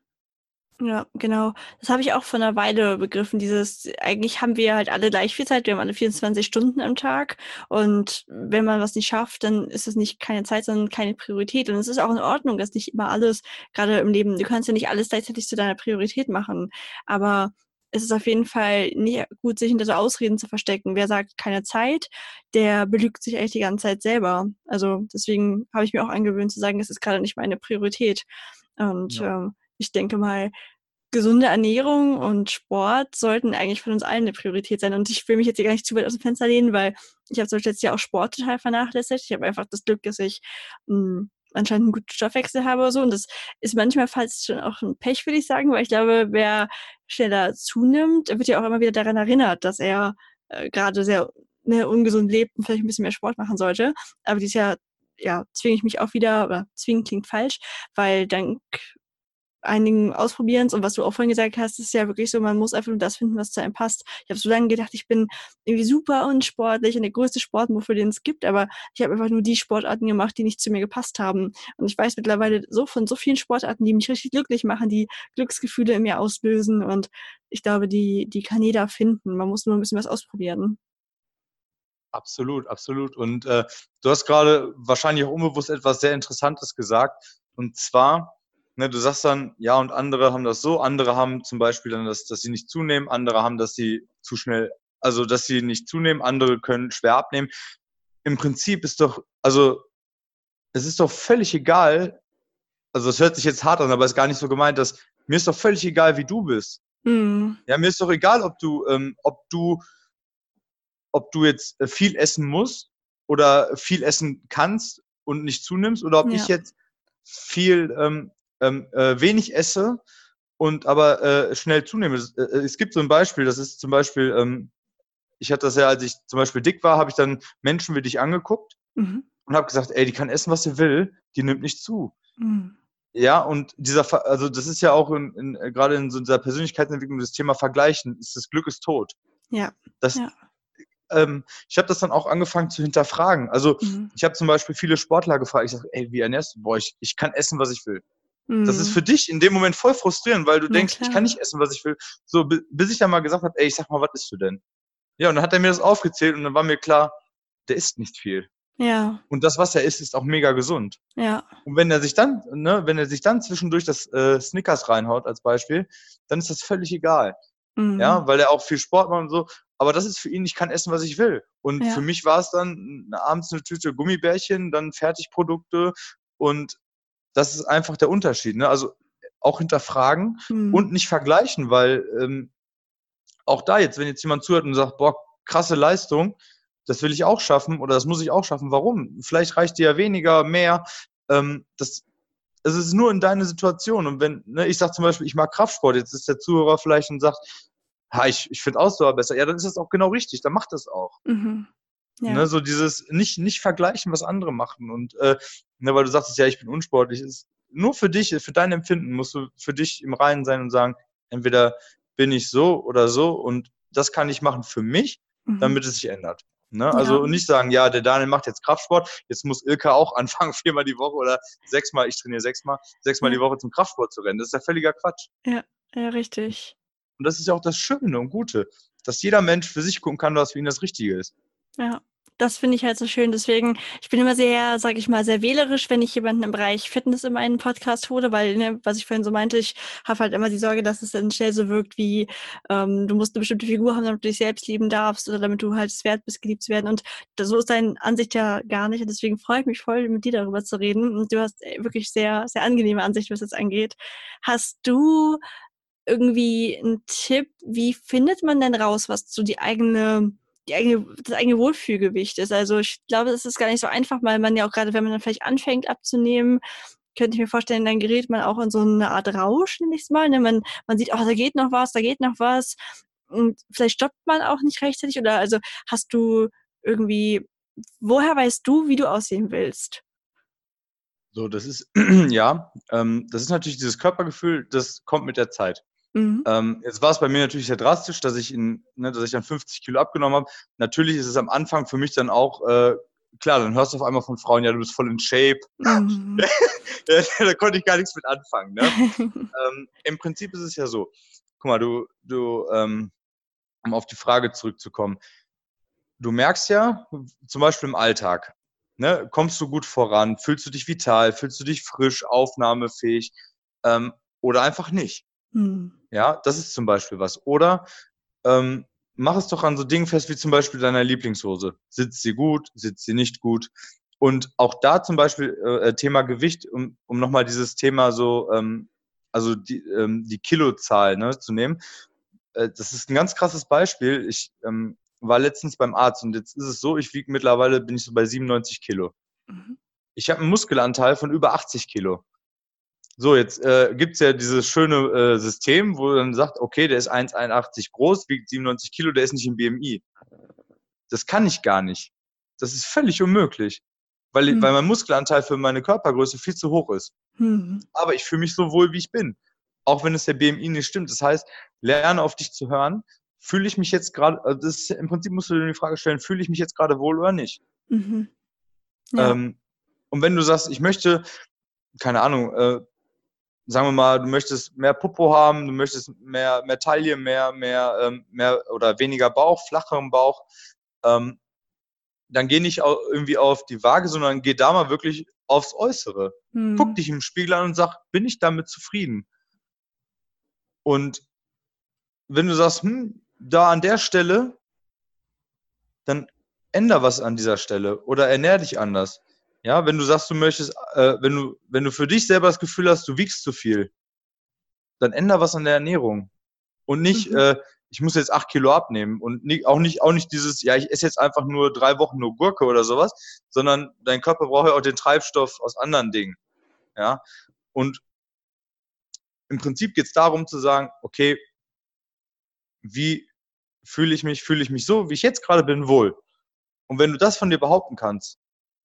Ja, genau. Das habe ich auch vor einer Weile begriffen. Dieses, eigentlich haben wir halt alle gleich viel Zeit. Wir haben alle 24 Stunden am Tag. Und wenn man was nicht schafft, dann ist es nicht keine Zeit, sondern keine Priorität. Und es ist auch in Ordnung, dass nicht immer alles, gerade im Leben, du kannst ja nicht alles gleichzeitig zu deiner Priorität machen. Aber es ist auf jeden Fall nicht gut, sich hinter so Ausreden zu verstecken. Wer sagt keine Zeit, der belügt sich eigentlich die ganze Zeit selber. Also deswegen habe ich mir auch angewöhnt zu sagen, es ist gerade nicht meine Priorität. Und ja. ähm, ich denke mal, gesunde Ernährung und Sport sollten eigentlich von uns allen eine Priorität sein. Und ich will mich jetzt hier gar nicht zu weit aus dem Fenster lehnen, weil ich habe zum Beispiel jetzt ja auch Sport total vernachlässigt. Ich habe einfach das Glück, dass ich mh, hm, anscheinend einen guten Stoffwechsel habe oder so. Und das ist manchmal fast schon auch ein Pech, würde ich sagen, weil ich glaube, wer schneller zunimmt, wird ja auch immer wieder daran erinnert, dass er äh, gerade sehr ne, ungesund lebt und vielleicht ein bisschen mehr Sport machen sollte. Aber dieses Jahr ja, zwinge ich mich auch wieder, oder zwingen klingt falsch, weil dank einigen Ausprobierens und was du auch vorhin gesagt hast, ist ja wirklich so, man muss einfach nur das finden, was zu einem passt. Ich habe so lange gedacht, ich bin irgendwie super unsportlich und der größte Sportmove, den es gibt, aber ich habe einfach nur die Sportarten gemacht, die nicht zu mir gepasst haben. Und ich weiß mittlerweile so von so vielen Sportarten, die mich richtig glücklich machen, die Glücksgefühle in mir auslösen und ich glaube, die, die kann jeder finden. Man muss nur ein bisschen was ausprobieren. Absolut, absolut. Und äh, du hast gerade wahrscheinlich auch unbewusst etwas sehr Interessantes gesagt. Und zwar, ne, du sagst dann, ja, und andere haben das so, andere haben zum Beispiel dann, das, dass sie nicht zunehmen, andere haben, dass sie zu schnell, also dass sie nicht zunehmen, andere können schwer abnehmen. Im Prinzip ist doch, also es ist doch völlig egal, also es hört sich jetzt hart an, aber es ist gar nicht so gemeint, dass mir ist doch völlig egal, wie du bist. Mhm. Ja, mir ist doch egal, ob du, ähm, ob du ob du jetzt äh, viel essen musst oder viel essen kannst und nicht zunimmst oder ob ja. ich jetzt viel ähm, ähm, äh, wenig esse und aber äh, schnell zunehme. Es, äh, es, gibt so ein Beispiel, das ist zum Beispiel, ähm, ich hatte das ja, als ich zum Beispiel dick war, habe ich dann Menschen wie dich angeguckt mhm. und habe gesagt, ey, die kann essen, was sie will, die nimmt nicht zu. Mhm. Ja, und dieser, also das ist ja auch in, in, äh, gerade in so dieser Persönlichkeitsentwicklung das Thema Vergleichen, ist das Glück ist tot. Ja. Das, ja ähm, ich habe das dann auch angefangen zu hinterfragen. Also mhm. ich habe zum Beispiel viele Sportler gefragt, ich sage, ey, wie ernährst du? Boah, ich, ich kann essen, was ich will. Mhm. Das ist mhm. für dich in dem Moment voll frustrierend, weil du denkst, ich kann nicht essen, was ich will. So, bis ich dann mal gesagt habe, ey, ich sag mal, was isst du denn? Ja, und dann hat er mir das aufgezählt und dann war mir klar, der isst nicht viel. Ja. Und das, was er isst, ist auch mega gesund. Ja. Und wenn er sich dann, ne, wenn er sich dann zwischendurch das äh, Snickers reinhaut als Beispiel, dann ist das völlig egal. Mhm. Ja, weil er auch viel Sport macht und so aber das ist für ihn, ich kann essen, was ich will. Und ja. für mich war es dann abends eine Tüte Gummibärchen, dann Fertigprodukte und das ist einfach der Unterschied. Ne? Also auch hinterfragen mhm. und nicht vergleichen, weil ähm, auch da jetzt, wenn jetzt jemand zuhört und sagt, boah, krasse Leistung, das will ich auch schaffen oder das muss ich auch schaffen. Warum? Vielleicht reicht dir ja weniger, mehr. Ähm, das, es ist nur in deine Situation. Und wenn, ne, ich sage zum Beispiel, ich mag Kraftsport, jetzt ist der Zuhörer vielleicht und sagt, ha, ich, ich finde Ausdauer besser. Ja, dann ist das auch genau richtig, dann macht das auch. Mhm. Ja. Ne, so dieses nicht, nicht vergleichen, was andere machen. Und äh, ne, weil du sagst, ja, ich bin unsportlich, ist nur für dich, für dein Empfinden musst du für dich im Reinen sein und sagen, entweder bin ich so oder so und das kann ich machen für mich, mhm. damit es sich ändert. Ne? Ja. Also nicht sagen, ja, der Daniel macht jetzt Kraftsport, jetzt muss Ilka auch anfangen, viermal die Woche oder sechsmal, ich trainiere sechsmal, sechsmal ja. die Woche zum Kraftsport zu rennen. Das ist ja völliger Quatsch. Ja, ja, richtig. Und das ist ja auch das Schöne und Gute, dass jeder Mensch für sich gucken kann, was für ihn das Richtige ist. Ja, das finde ich halt so schön. Deswegen, ich bin immer sehr, sage ich mal, sehr wählerisch, wenn ich jemanden im Bereich Fitness in meinen Podcast hole, weil, ne, was ich vorhin so meinte, ich habe halt immer die Sorge, dass es dann schnell so wirkt wie, ähm, du musst eine bestimmte Figur haben, damit du dich selbst lieben darfst oder damit du halt es wert bist, geliebt zu werden. Und so ist deine Ansicht ja gar nicht. Und deswegen freue ich mich voll, mit dir darüber zu reden. Und du hast äh, wirklich sehr, sehr angenehme Ansicht, was das angeht. Hast du irgendwie ein Tipp, wie findet man denn raus, was so die eigene, eigene, das eigene Wohlfühlgewicht ist? Also ich glaube, das ist gar nicht so einfach, weil man ja auch gerade, wenn man dann vielleicht anfängt abzunehmen, könnte ich mir vorstellen, dann gerät man auch in so eine Art Rausch, nenne ich es mal. Ne? Man, man sieht, oh, da geht noch was, da geht noch was. Und vielleicht stoppt man auch nicht rechtzeitig. Oder also hast du irgendwie, woher weißt du, wie du aussehen willst? So, das ist, ja, ähm, das ist natürlich dieses Körpergefühl, das kommt mit der Zeit. Mhm. Ähm, jetzt war es bei mir natürlich sehr drastisch, dass ich, in, ne, dass ich dann 50 Kilo abgenommen habe. Natürlich ist es am Anfang für mich dann auch, äh, klar, dann hörst du auf einmal von Frauen, ja, du bist voll in Shape. Mhm. da konnte ich gar nichts mit anfangen. Ne? ähm, Im Prinzip ist es ja so, guck mal, du, du ähm, um auf die Frage zurückzukommen, du merkst ja, zum Beispiel im Alltag, ne, kommst du gut voran, fühlst du dich vital, fühlst du dich frisch, aufnahmefähig ähm, oder einfach nicht. Hm. Ja, das ist zum Beispiel was. Oder ähm, mach es doch an so Dingen fest wie zum Beispiel deiner Lieblingshose. Sitzt sie gut, sitzt sie nicht gut? Und auch da zum Beispiel äh, Thema Gewicht, um, um nochmal dieses Thema so, ähm, also die, ähm, die Kilozahl ne, zu nehmen. Äh, das ist ein ganz krasses Beispiel. Ich ähm, war letztens beim Arzt und jetzt ist es so, ich wiege mittlerweile, bin ich so bei 97 Kilo. Mhm. Ich habe einen Muskelanteil von über 80 Kilo. So, jetzt äh, gibt ja dieses schöne äh, System, wo dann sagt, okay, der ist 1,81 groß, wiegt 97 Kilo, der ist nicht im BMI. Das kann ich gar nicht. Das ist völlig unmöglich, weil, mhm. weil mein Muskelanteil für meine Körpergröße viel zu hoch ist. Mhm. Aber ich fühle mich so wohl, wie ich bin. Auch wenn es der BMI nicht stimmt. Das heißt, lerne auf dich zu hören. Fühle ich mich jetzt gerade, also im Prinzip musst du dir die Frage stellen, fühle ich mich jetzt gerade wohl oder nicht? Mhm. Ja. Ähm, und wenn du sagst, ich möchte, keine Ahnung, äh, sagen wir mal, du möchtest mehr Popo haben, du möchtest mehr, mehr Taille, mehr, mehr, ähm, mehr oder weniger Bauch, flacheren Bauch, ähm, dann geh nicht irgendwie auf die Waage, sondern geh da mal wirklich aufs Äußere. Hm. Guck dich im Spiegel an und sag, bin ich damit zufrieden? Und wenn du sagst, hm, da an der Stelle, dann änder was an dieser Stelle oder ernähr dich anders. Ja, wenn du sagst, du möchtest, äh, wenn du, wenn du für dich selber das Gefühl hast, du wiegst zu viel, dann änder was an der Ernährung. Und nicht, mhm. äh, ich muss jetzt acht Kilo abnehmen und nie, auch nicht, auch nicht dieses, ja, ich esse jetzt einfach nur drei Wochen nur Gurke oder sowas, sondern dein Körper braucht ja auch den Treibstoff aus anderen Dingen. Ja. Und im Prinzip geht es darum zu sagen, okay, wie fühle ich mich, fühle ich mich so, wie ich jetzt gerade bin, wohl. Und wenn du das von dir behaupten kannst,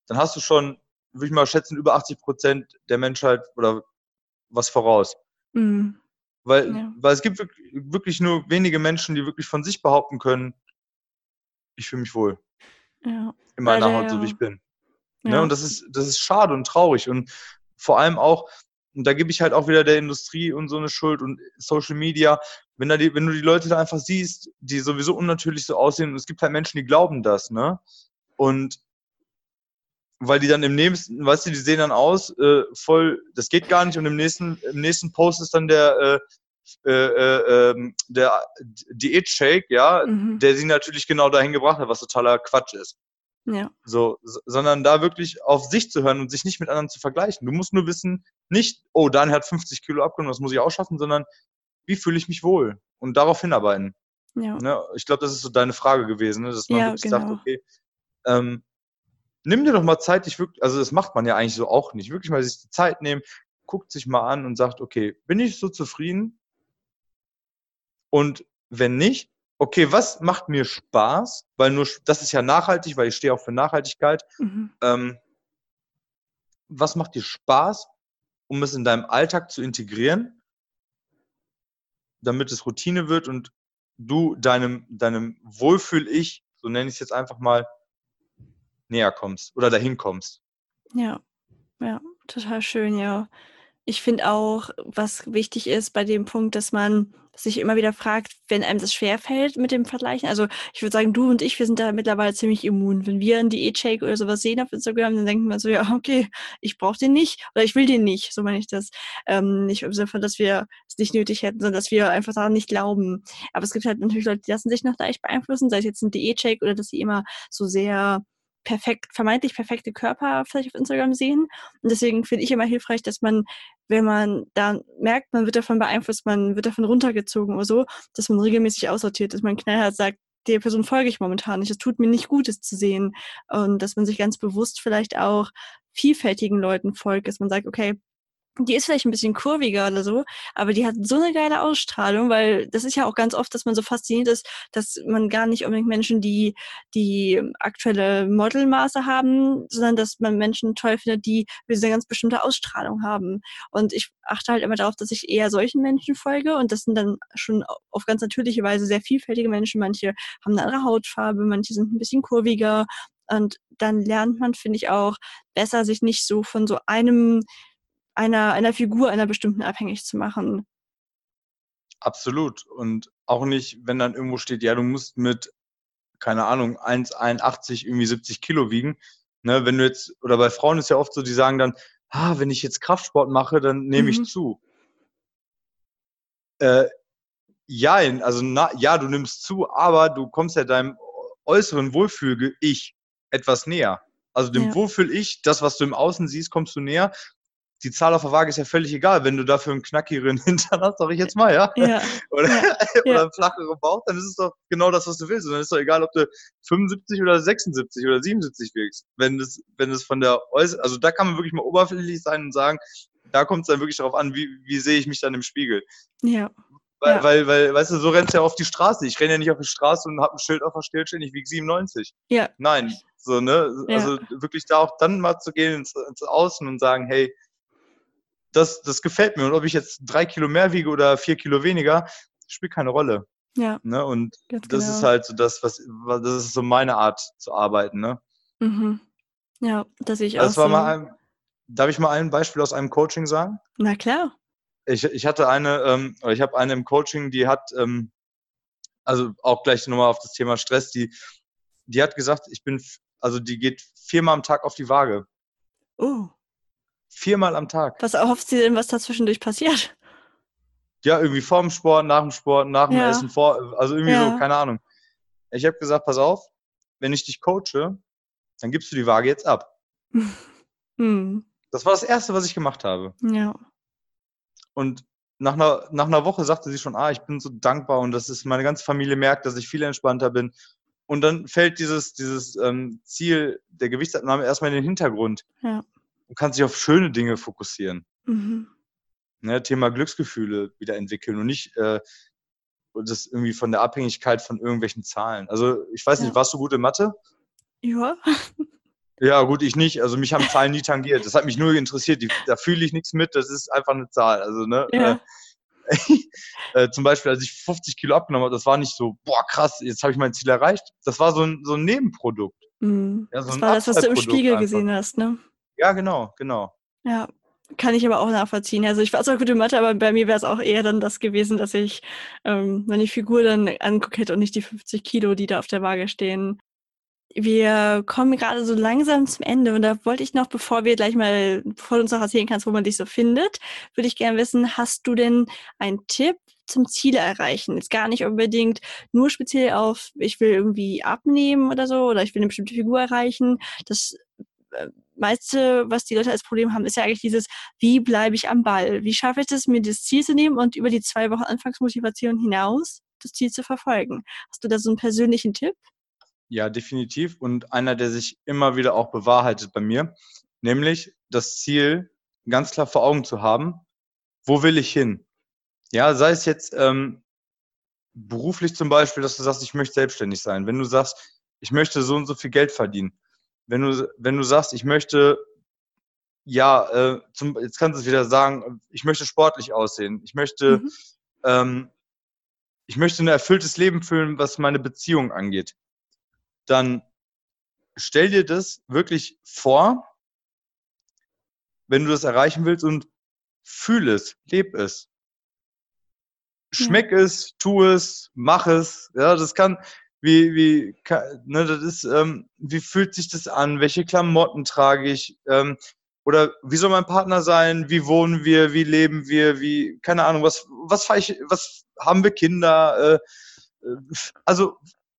dann hast du schon, würde ich mal schätzen, über 80 Prozent der Menschheit oder was voraus. Mhm. Weil, ja. weil es gibt wirklich nur wenige Menschen, die wirklich von sich behaupten können, ich fühle mich wohl. Ja. In meiner Haut, so wie ich bin. Ne, ja. Ne? Und das ist, das ist schade und traurig. Und vor allem auch, und da gebe ich halt auch wieder der Industrie und so eine Schuld und Social Media, wenn, da die, wenn du die Leute da einfach siehst, die sowieso unnatürlich so aussehen, und es gibt halt Menschen, die glauben das, ne? Und weil die dann im nächsten, weißt du, die sehen dann aus, äh, voll, das geht gar nicht und im nächsten, im nächsten Post ist dann der, äh, äh, äh, ähm, der Diät-Shake, ja, mhm. der sie natürlich genau dahin gebracht hat, was totaler Quatsch ist. Ja. So, sondern da wirklich auf sich zu hören und sich nicht mit anderen zu vergleichen. Du musst nur wissen, nicht, oh, Daniel hat 50 Kilo abgenommen, das muss ich auch schaffen, sondern wie fühle ich mich wohl? Und darauf hinarbeiten. Ja. Ne? Ich glaube, das ist so deine Frage gewesen, ne? dass man ja, wirklich genau. sagt, okay, ähm, nimm dir doch mal Zeit, dich wirklich, also das macht man ja eigentlich so auch nicht, wirklich mal sich die Zeit nehmen, guckt sich mal an und sagt, okay, bin ich so zufrieden? Und wenn nicht, okay, was macht mir Spaß? Weil nur, das ist ja nachhaltig, weil ich stehe auch für Nachhaltigkeit. Mhm. Ähm, was macht dir Spaß, um es in deinem Alltag zu integrieren, damit es Routine wird und du deinem, deinem Wohlfühl-Ich, so nenne ich es jetzt einfach mal, näher kommst oder dahin kommst. Ja, ja, total schön, ja. Ich finde auch, was wichtig ist bei dem Punkt, dass man sich immer wieder fragt, wenn einem das schwerfällt mit dem Vergleichen. Also ich würde sagen, du und ich, wir sind da mittlerweile ziemlich immun. Wenn wir einen Diät-Shake oder sowas sehen auf Instagram, dann denken wir so, ja, okay, ich brauche den nicht oder ich will den nicht. So meine ich das. Ähm, nicht im Sinne von, dass wir es nicht nötig hätten, sondern dass wir einfach daran nicht glauben. Aber es gibt halt natürlich Leute, die lassen sich noch leicht beeinflussen, sei es jetzt ein Diät-Shake oder dass sie immer so sehr perfekt, vermeintlich perfekte Körper vielleicht auf Instagram sehen. Und deswegen finde ich immer hilfreich, dass man, wenn man da merkt, man wird davon beeinflusst, man wird davon runtergezogen oder so, dass man regelmäßig aussortiert, dass man knallhart sagt, der Person folge ich momentan nicht. Es tut mir nicht gut, es zu sehen. Und dass man sich ganz bewusst vielleicht auch vielfältigen Leuten folgt, dass man sagt, okay, die ist vielleicht ein bisschen kurviger oder so, aber die hat so eine geile Ausstrahlung, weil das ist ja auch ganz oft, dass man so fasziniert ist, dass man gar nicht unbedingt Menschen, die die aktuelle Modelmaße haben, sondern dass man Menschen toll findet, die eine ganz bestimmte Ausstrahlung haben. Und ich achte halt immer darauf, dass ich eher solchen Menschen folge und das sind dann schon auf ganz natürliche Weise sehr vielfältige Menschen. Manche haben eine andere Hautfarbe, manche sind ein bisschen kurviger und dann lernt man, finde ich, auch besser, sich nicht so von so einem einer, einer Figur einer bestimmten abhängig zu machen. Absolut. Und auch nicht, wenn dann irgendwo steht, ja, du musst mit, keine Ahnung, 1,81 irgendwie 70 Kilo wiegen. Ne, wenn du jetzt, oder bei Frauen ist ja oft so, die sagen dann, ah, wenn ich jetzt Kraftsport mache, dann nehme mhm. ich zu. Äh, ja, also na, ja, du nimmst zu, aber du kommst ja deinem äußeren Wohlfühl-Ich etwas näher. Also dem ja. Wohlfühl-Ich, das, was du im Außen siehst, kommst du näher die Zahl auf der Waage ist ja völlig egal. Wenn du dafür einen knackigeren Hintern hast, sag ich jetzt mal, ja. ja. oder, ja. oder einen flacheren Bauch, dann ist es doch genau das, was du willst. Und dann ist doch egal, ob du 75 oder 76 oder 77 wiegst. Wenn das, wenn das von der Äußer also da kann man wirklich mal oberflächlich sein und sagen, da kommt es dann wirklich darauf an, wie, wie sehe ich mich dann im Spiegel. Ja. Weil, ja. weil, weil, weißt du, so rennst du ja auf die Straße. Ich renne ja nicht auf die Straße und habe ein Schild auf der Stirn ich wiege 97. Ja. Nein. So, ne? Ja. Also wirklich da auch dann mal zu gehen ins, ins Außen und sagen, hey, das, das gefällt mir. Und ob ich jetzt drei Kilo mehr wiege oder vier Kilo weniger, spielt keine Rolle. Ja. Ne? Und das genau. ist halt so das, was, das ist so meine Art zu arbeiten, ne? Mhm. Ja, dass ich das auch. War so mal ein, darf ich mal ein Beispiel aus einem Coaching sagen? Na klar. Ich, ich hatte eine, ähm, ich habe eine im Coaching, die hat, ähm, also auch gleich nochmal auf das Thema Stress, die, die hat gesagt, ich bin, also die geht viermal am Tag auf die Waage. Oh. Viermal am Tag. Was erhofft sie denn, was dazwischendurch passiert? Ja, irgendwie vorm Sport, nach dem Sport, nach dem ja. Essen, vor, also irgendwie ja. so, keine Ahnung. Ich habe gesagt, pass auf, wenn ich dich coache, dann gibst du die Waage jetzt ab. Hm. Das war das Erste, was ich gemacht habe. Ja. Und nach einer, nach einer Woche sagte sie schon, ah, ich bin so dankbar und das ist, meine ganze Familie merkt, dass ich viel entspannter bin. Und dann fällt dieses, dieses ähm, Ziel der Gewichtsabnahme erstmal in den Hintergrund. Ja und kannst dich auf schöne Dinge fokussieren. Mhm. Ne, Thema Glücksgefühle wieder entwickeln und nicht äh, das irgendwie von der Abhängigkeit von irgendwelchen Zahlen. Also ich weiß ja. nicht, warst du gut in Mathe? Ja. Ja, gut, ich nicht. Also mich haben Zahlen nie tangiert. Das hat mich nur interessiert. Die, da fühle ich nichts mit. Das ist einfach eine Zahl. Also, ne? Ja. Äh, äh, zum Beispiel, als ich 50 Kilo abgenommen habe, das war nicht so, boah, krass, jetzt habe ich mein Ziel erreicht. Das war so ein, so ein Nebenprodukt. Mhm. Ja, so das war das, was du im Spiegel einfach. gesehen hast, ne? Ja, genau, genau. Ja, kann ich aber auch nachvollziehen. Also ich war zwar gut in Mathe, aber bei mir wäre es auch eher dann das gewesen, dass ich ähm, meine Figur dann anguckt hätte und nicht die 50 Kilo, die da auf der Waage stehen. Wir kommen gerade so langsam zum Ende und da wollte ich noch, bevor wir gleich mal, bevor du uns noch erzählen kannst, wo man dich so findet, würde ich gerne wissen, hast du denn einen Tipp zum Ziele erreichen? Jetzt gar nicht unbedingt nur speziell auf, ich will irgendwie abnehmen oder so oder ich will eine bestimmte Figur erreichen. Das äh, meiste, was die Leute als Problem haben, ist ja eigentlich dieses, wie bleibe ich am Ball? Wie schaffe ich es, mir das Ziel zu nehmen und über die zwei Wochen Anfangsmotivation hinaus das Ziel zu verfolgen? Hast du da so einen persönlichen Tipp? Ja, definitiv. Und einer, der sich immer wieder auch bewahrheitet bei mir, nämlich das Ziel ganz klar vor Augen zu haben, wo will ich hin? Ja, sei es jetzt ähm, beruflich zum Beispiel, dass du sagst, ich möchte selbstständig sein. Wenn du sagst, ich möchte so und so viel Geld verdienen, wenn du, wenn du sagst, ich möchte, ja, äh, zum, jetzt kannst du es wieder sagen, ich möchte sportlich aussehen, ich möchte, mhm. ähm, ich möchte ein erfülltes Leben führen, was meine Beziehung angeht, dann stell dir das wirklich vor, wenn du das erreichen willst und fühl es, leb es. Schmeck ja. es, tu es, mach es. Ja, das kann, wie, wie, ne, das ist, ähm, wie fühlt sich das an? Welche Klamotten trage ich? Ähm, oder wie soll mein Partner sein? Wie wohnen wir? Wie leben wir? Wie, keine Ahnung, was, was, ich, was haben wir Kinder? Äh, äh, also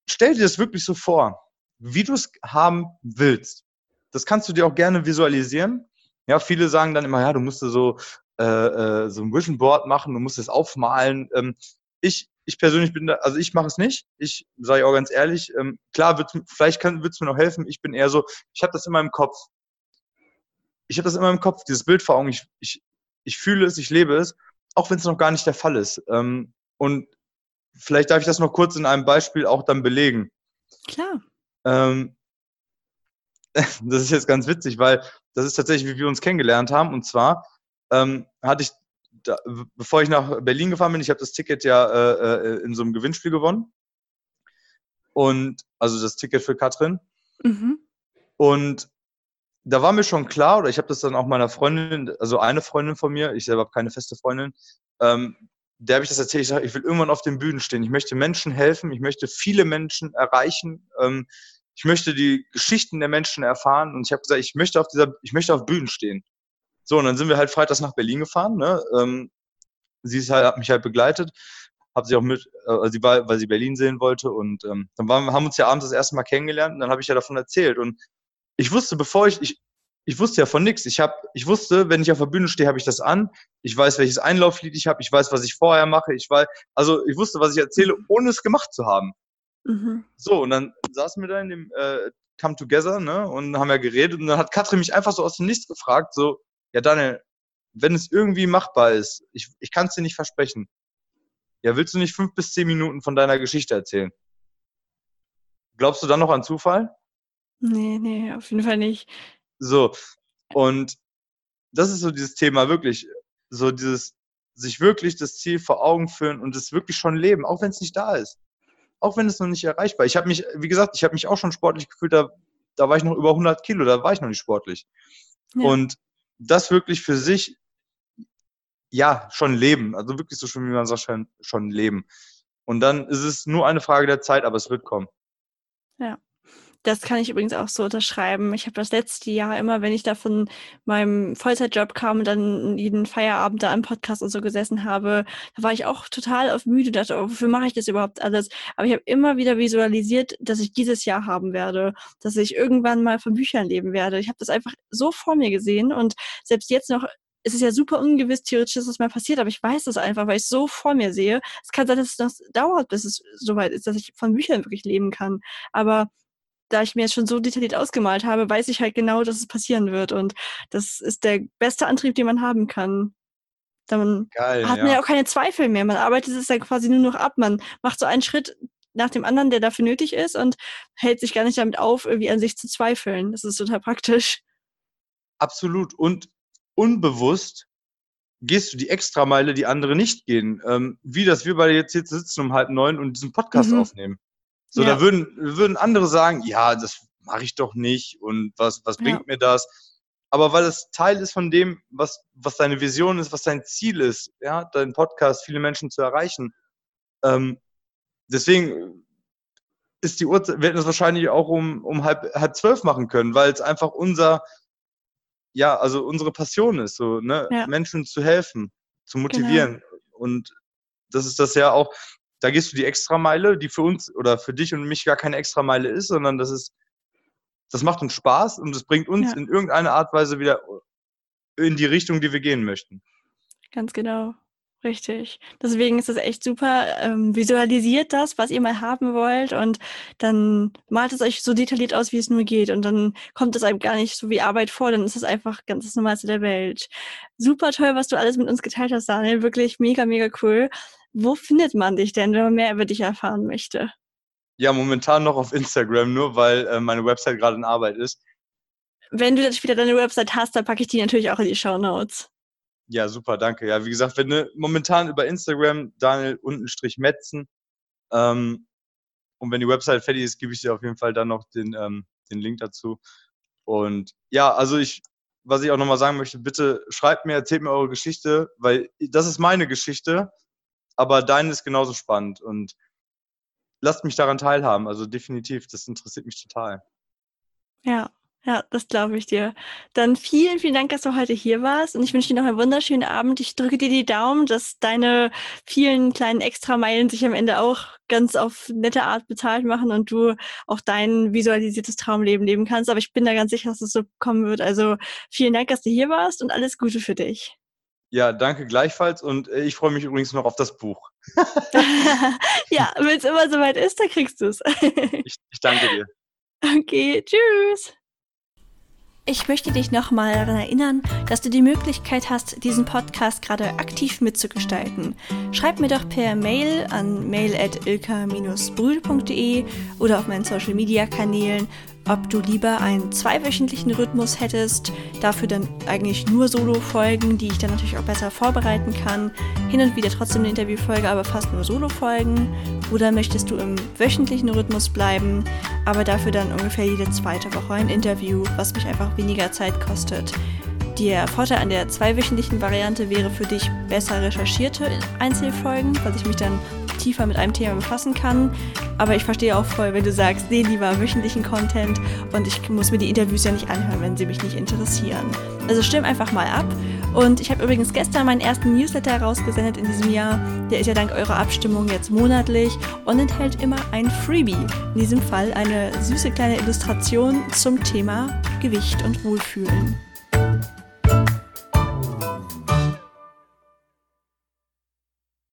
stell dir das wirklich so vor, wie du es haben willst. Das kannst du dir auch gerne visualisieren. Ja, viele sagen dann immer, ja, du musst so, äh, äh, so ein Vision Board machen, du musst es aufmalen. Ähm, ich, ich persönlich bin da, also ich mache es nicht. Ich sage auch ganz ehrlich, ähm, klar, wird's, vielleicht wird es mir noch helfen. Ich bin eher so, ich habe das immer im Kopf. Ich habe das immer im Kopf, dieses Bild vor Augen. Ich, ich ich fühle es, ich lebe es, auch wenn es noch gar nicht der Fall ist. Ähm, und vielleicht darf ich das noch kurz in einem Beispiel auch dann belegen. Klar. Ähm, das ist jetzt ganz witzig, weil das ist tatsächlich, wie wir uns kennengelernt haben. Und zwar ähm, hatte ich, da, bevor ich nach Berlin gefahren bin, ich habe das Ticket ja äh, äh, in so einem Gewinnspiel gewonnen. Und also das Ticket für Katrin. Mhm. Und da war mir schon klar, oder ich habe das dann auch meiner Freundin, also eine Freundin von mir, ich selber habe keine feste Freundin, ähm, der habe ich das erzählt, ich sage, ich will irgendwann auf den Bühnen stehen. Ich möchte Menschen helfen, ich möchte viele Menschen erreichen. Ähm, ich möchte die Geschichten der Menschen erfahren und ich habe gesagt, ich möchte auf dieser, ich möchte auf Bühnen stehen. So, und dann sind wir halt freitags nach Berlin gefahren. Ne? Ähm, sie ist halt, hat mich halt begleitet, habe sie auch mit, äh, sie war, weil sie Berlin sehen wollte und ähm, dann waren, haben wir uns ja abends das erste Mal kennengelernt und dann habe ich ja davon erzählt und ich wusste, bevor ich, ich, ich wusste ja von nichts. Ich habe, ich wusste, wenn ich auf der Bühne stehe, habe ich das an. Ich weiß, welches Einlauflied ich habe. Ich weiß, was ich vorher mache. Ich weiß, also ich wusste, was ich erzähle, ohne es gemacht zu haben. Mhm. So, und dann saßen wir da in dem äh, Come Together, ne, und haben ja geredet. Und dann hat Katrin mich einfach so aus dem Nichts gefragt, so, ja, Daniel, wenn es irgendwie machbar ist, ich, ich kann es dir nicht versprechen. Ja, willst du nicht fünf bis zehn Minuten von deiner Geschichte erzählen? Glaubst du dann noch an Zufall? Nee, nee, auf jeden Fall nicht. So, und das ist so dieses Thema wirklich, so dieses, sich wirklich das Ziel vor Augen führen und es wirklich schon leben, auch wenn es nicht da ist auch wenn es noch nicht erreichbar ist. Ich habe mich, wie gesagt, ich habe mich auch schon sportlich gefühlt, da, da war ich noch über 100 Kilo, da war ich noch nicht sportlich. Ja. Und das wirklich für sich, ja, schon leben. Also wirklich so schon, wie man sagt, schon, schon leben. Und dann ist es nur eine Frage der Zeit, aber es wird kommen. Ja. Das kann ich übrigens auch so unterschreiben. Ich habe das letzte Jahr immer, wenn ich da von meinem Vollzeitjob kam und dann jeden Feierabend da im Podcast und so gesessen habe, da war ich auch total auf müde, dachte, oh, wofür mache ich das überhaupt alles? Aber ich habe immer wieder visualisiert, dass ich dieses Jahr haben werde, dass ich irgendwann mal von Büchern leben werde. Ich habe das einfach so vor mir gesehen und selbst jetzt noch es ist ja super ungewiss, theoretisch, dass das mal passiert, aber ich weiß das einfach, weil ich es so vor mir sehe. Es kann sein, dass es noch dauert, bis es soweit ist, dass ich von Büchern wirklich leben kann. Aber da ich mir jetzt schon so detailliert ausgemalt habe, weiß ich halt genau, dass es passieren wird. Und das ist der beste Antrieb, den man haben kann. Dann Geil, hat man ja. ja auch keine Zweifel mehr. Man arbeitet es ja quasi nur noch ab. Man macht so einen Schritt nach dem anderen, der dafür nötig ist und hält sich gar nicht damit auf, irgendwie an sich zu zweifeln. Das ist total praktisch. Absolut. Und unbewusst gehst du die Extrameile, die andere nicht gehen. Ähm, wie das wir beide jetzt, jetzt sitzen um halb neun und diesen Podcast mhm. aufnehmen. So, ja. da würden, würden andere sagen, ja, das mache ich doch nicht und was, was bringt ja. mir das? Aber weil es Teil ist von dem, was, was deine Vision ist, was dein Ziel ist, ja, dein Podcast, viele Menschen zu erreichen. Ähm, deswegen ist die Uhrzeit, wir hätten es wahrscheinlich auch um, um halb, halb zwölf machen können, weil es einfach unser, ja, also unsere Passion ist, so, ne, ja. Menschen zu helfen, zu motivieren. Genau. Und das ist das ja auch, da gehst du die Extrameile, die für uns oder für dich und mich gar keine Extrameile ist, sondern das ist, das macht uns Spaß und es bringt uns ja. in irgendeiner Art Weise wieder in die Richtung, die wir gehen möchten. Ganz genau. Richtig. Deswegen ist es echt super. Ähm, visualisiert das, was ihr mal haben wollt und dann malt es euch so detailliert aus, wie es nur geht. Und dann kommt es einem gar nicht so wie Arbeit vor, dann ist es einfach ganz das Normalste der Welt. Super toll, was du alles mit uns geteilt hast, Daniel. Wirklich mega, mega cool. Wo findet man dich denn, wenn man mehr über dich erfahren möchte? Ja, momentan noch auf Instagram, nur weil äh, meine Website gerade in Arbeit ist. Wenn du dann später deine Website hast, dann packe ich die natürlich auch in die Show Notes. Ja, super, danke. Ja, wie gesagt, wenn du momentan über Instagram Daniel untenstrich Metzen ähm, und wenn die Website fertig ist, gebe ich dir auf jeden Fall dann noch den, ähm, den Link dazu. Und ja, also ich, was ich auch nochmal sagen möchte, bitte schreibt mir, erzählt mir eure Geschichte, weil das ist meine Geschichte aber deine ist genauso spannend und lasst mich daran teilhaben. Also definitiv, das interessiert mich total. Ja, ja, das glaube ich dir. Dann vielen, vielen Dank, dass du heute hier warst. Und ich wünsche dir noch einen wunderschönen Abend. Ich drücke dir die Daumen, dass deine vielen kleinen Extrameilen sich am Ende auch ganz auf nette Art bezahlt machen und du auch dein visualisiertes Traumleben leben kannst. Aber ich bin da ganz sicher, dass es so kommen wird. Also vielen Dank, dass du hier warst und alles Gute für dich. Ja, danke gleichfalls und äh, ich freue mich übrigens noch auf das Buch. ja, wenn es immer soweit ist, dann kriegst du es. ich, ich danke dir. Okay, tschüss. Ich möchte dich nochmal daran erinnern, dass du die Möglichkeit hast, diesen Podcast gerade aktiv mitzugestalten. Schreib mir doch per Mail an mail.ilka-brühl.de oder auf meinen Social Media Kanälen ob du lieber einen zweiwöchentlichen Rhythmus hättest, dafür dann eigentlich nur Solo-Folgen, die ich dann natürlich auch besser vorbereiten kann, hin und wieder trotzdem eine Interviewfolge, aber fast nur Solo-Folgen, oder möchtest du im wöchentlichen Rhythmus bleiben, aber dafür dann ungefähr jede zweite Woche ein Interview, was mich einfach weniger Zeit kostet. Der Vorteil an der zweiwöchentlichen Variante wäre für dich besser recherchierte Einzelfolgen, weil ich mich dann tiefer mit einem Thema befassen kann. Aber ich verstehe auch voll, wenn du sagst, nee, lieber wöchentlichen Content und ich muss mir die Interviews ja nicht anhören, wenn sie mich nicht interessieren. Also stimm einfach mal ab. Und ich habe übrigens gestern meinen ersten Newsletter herausgesendet in diesem Jahr. Der ist ja dank eurer Abstimmung jetzt monatlich und enthält immer ein Freebie. In diesem Fall eine süße kleine Illustration zum Thema Gewicht und Wohlfühlen.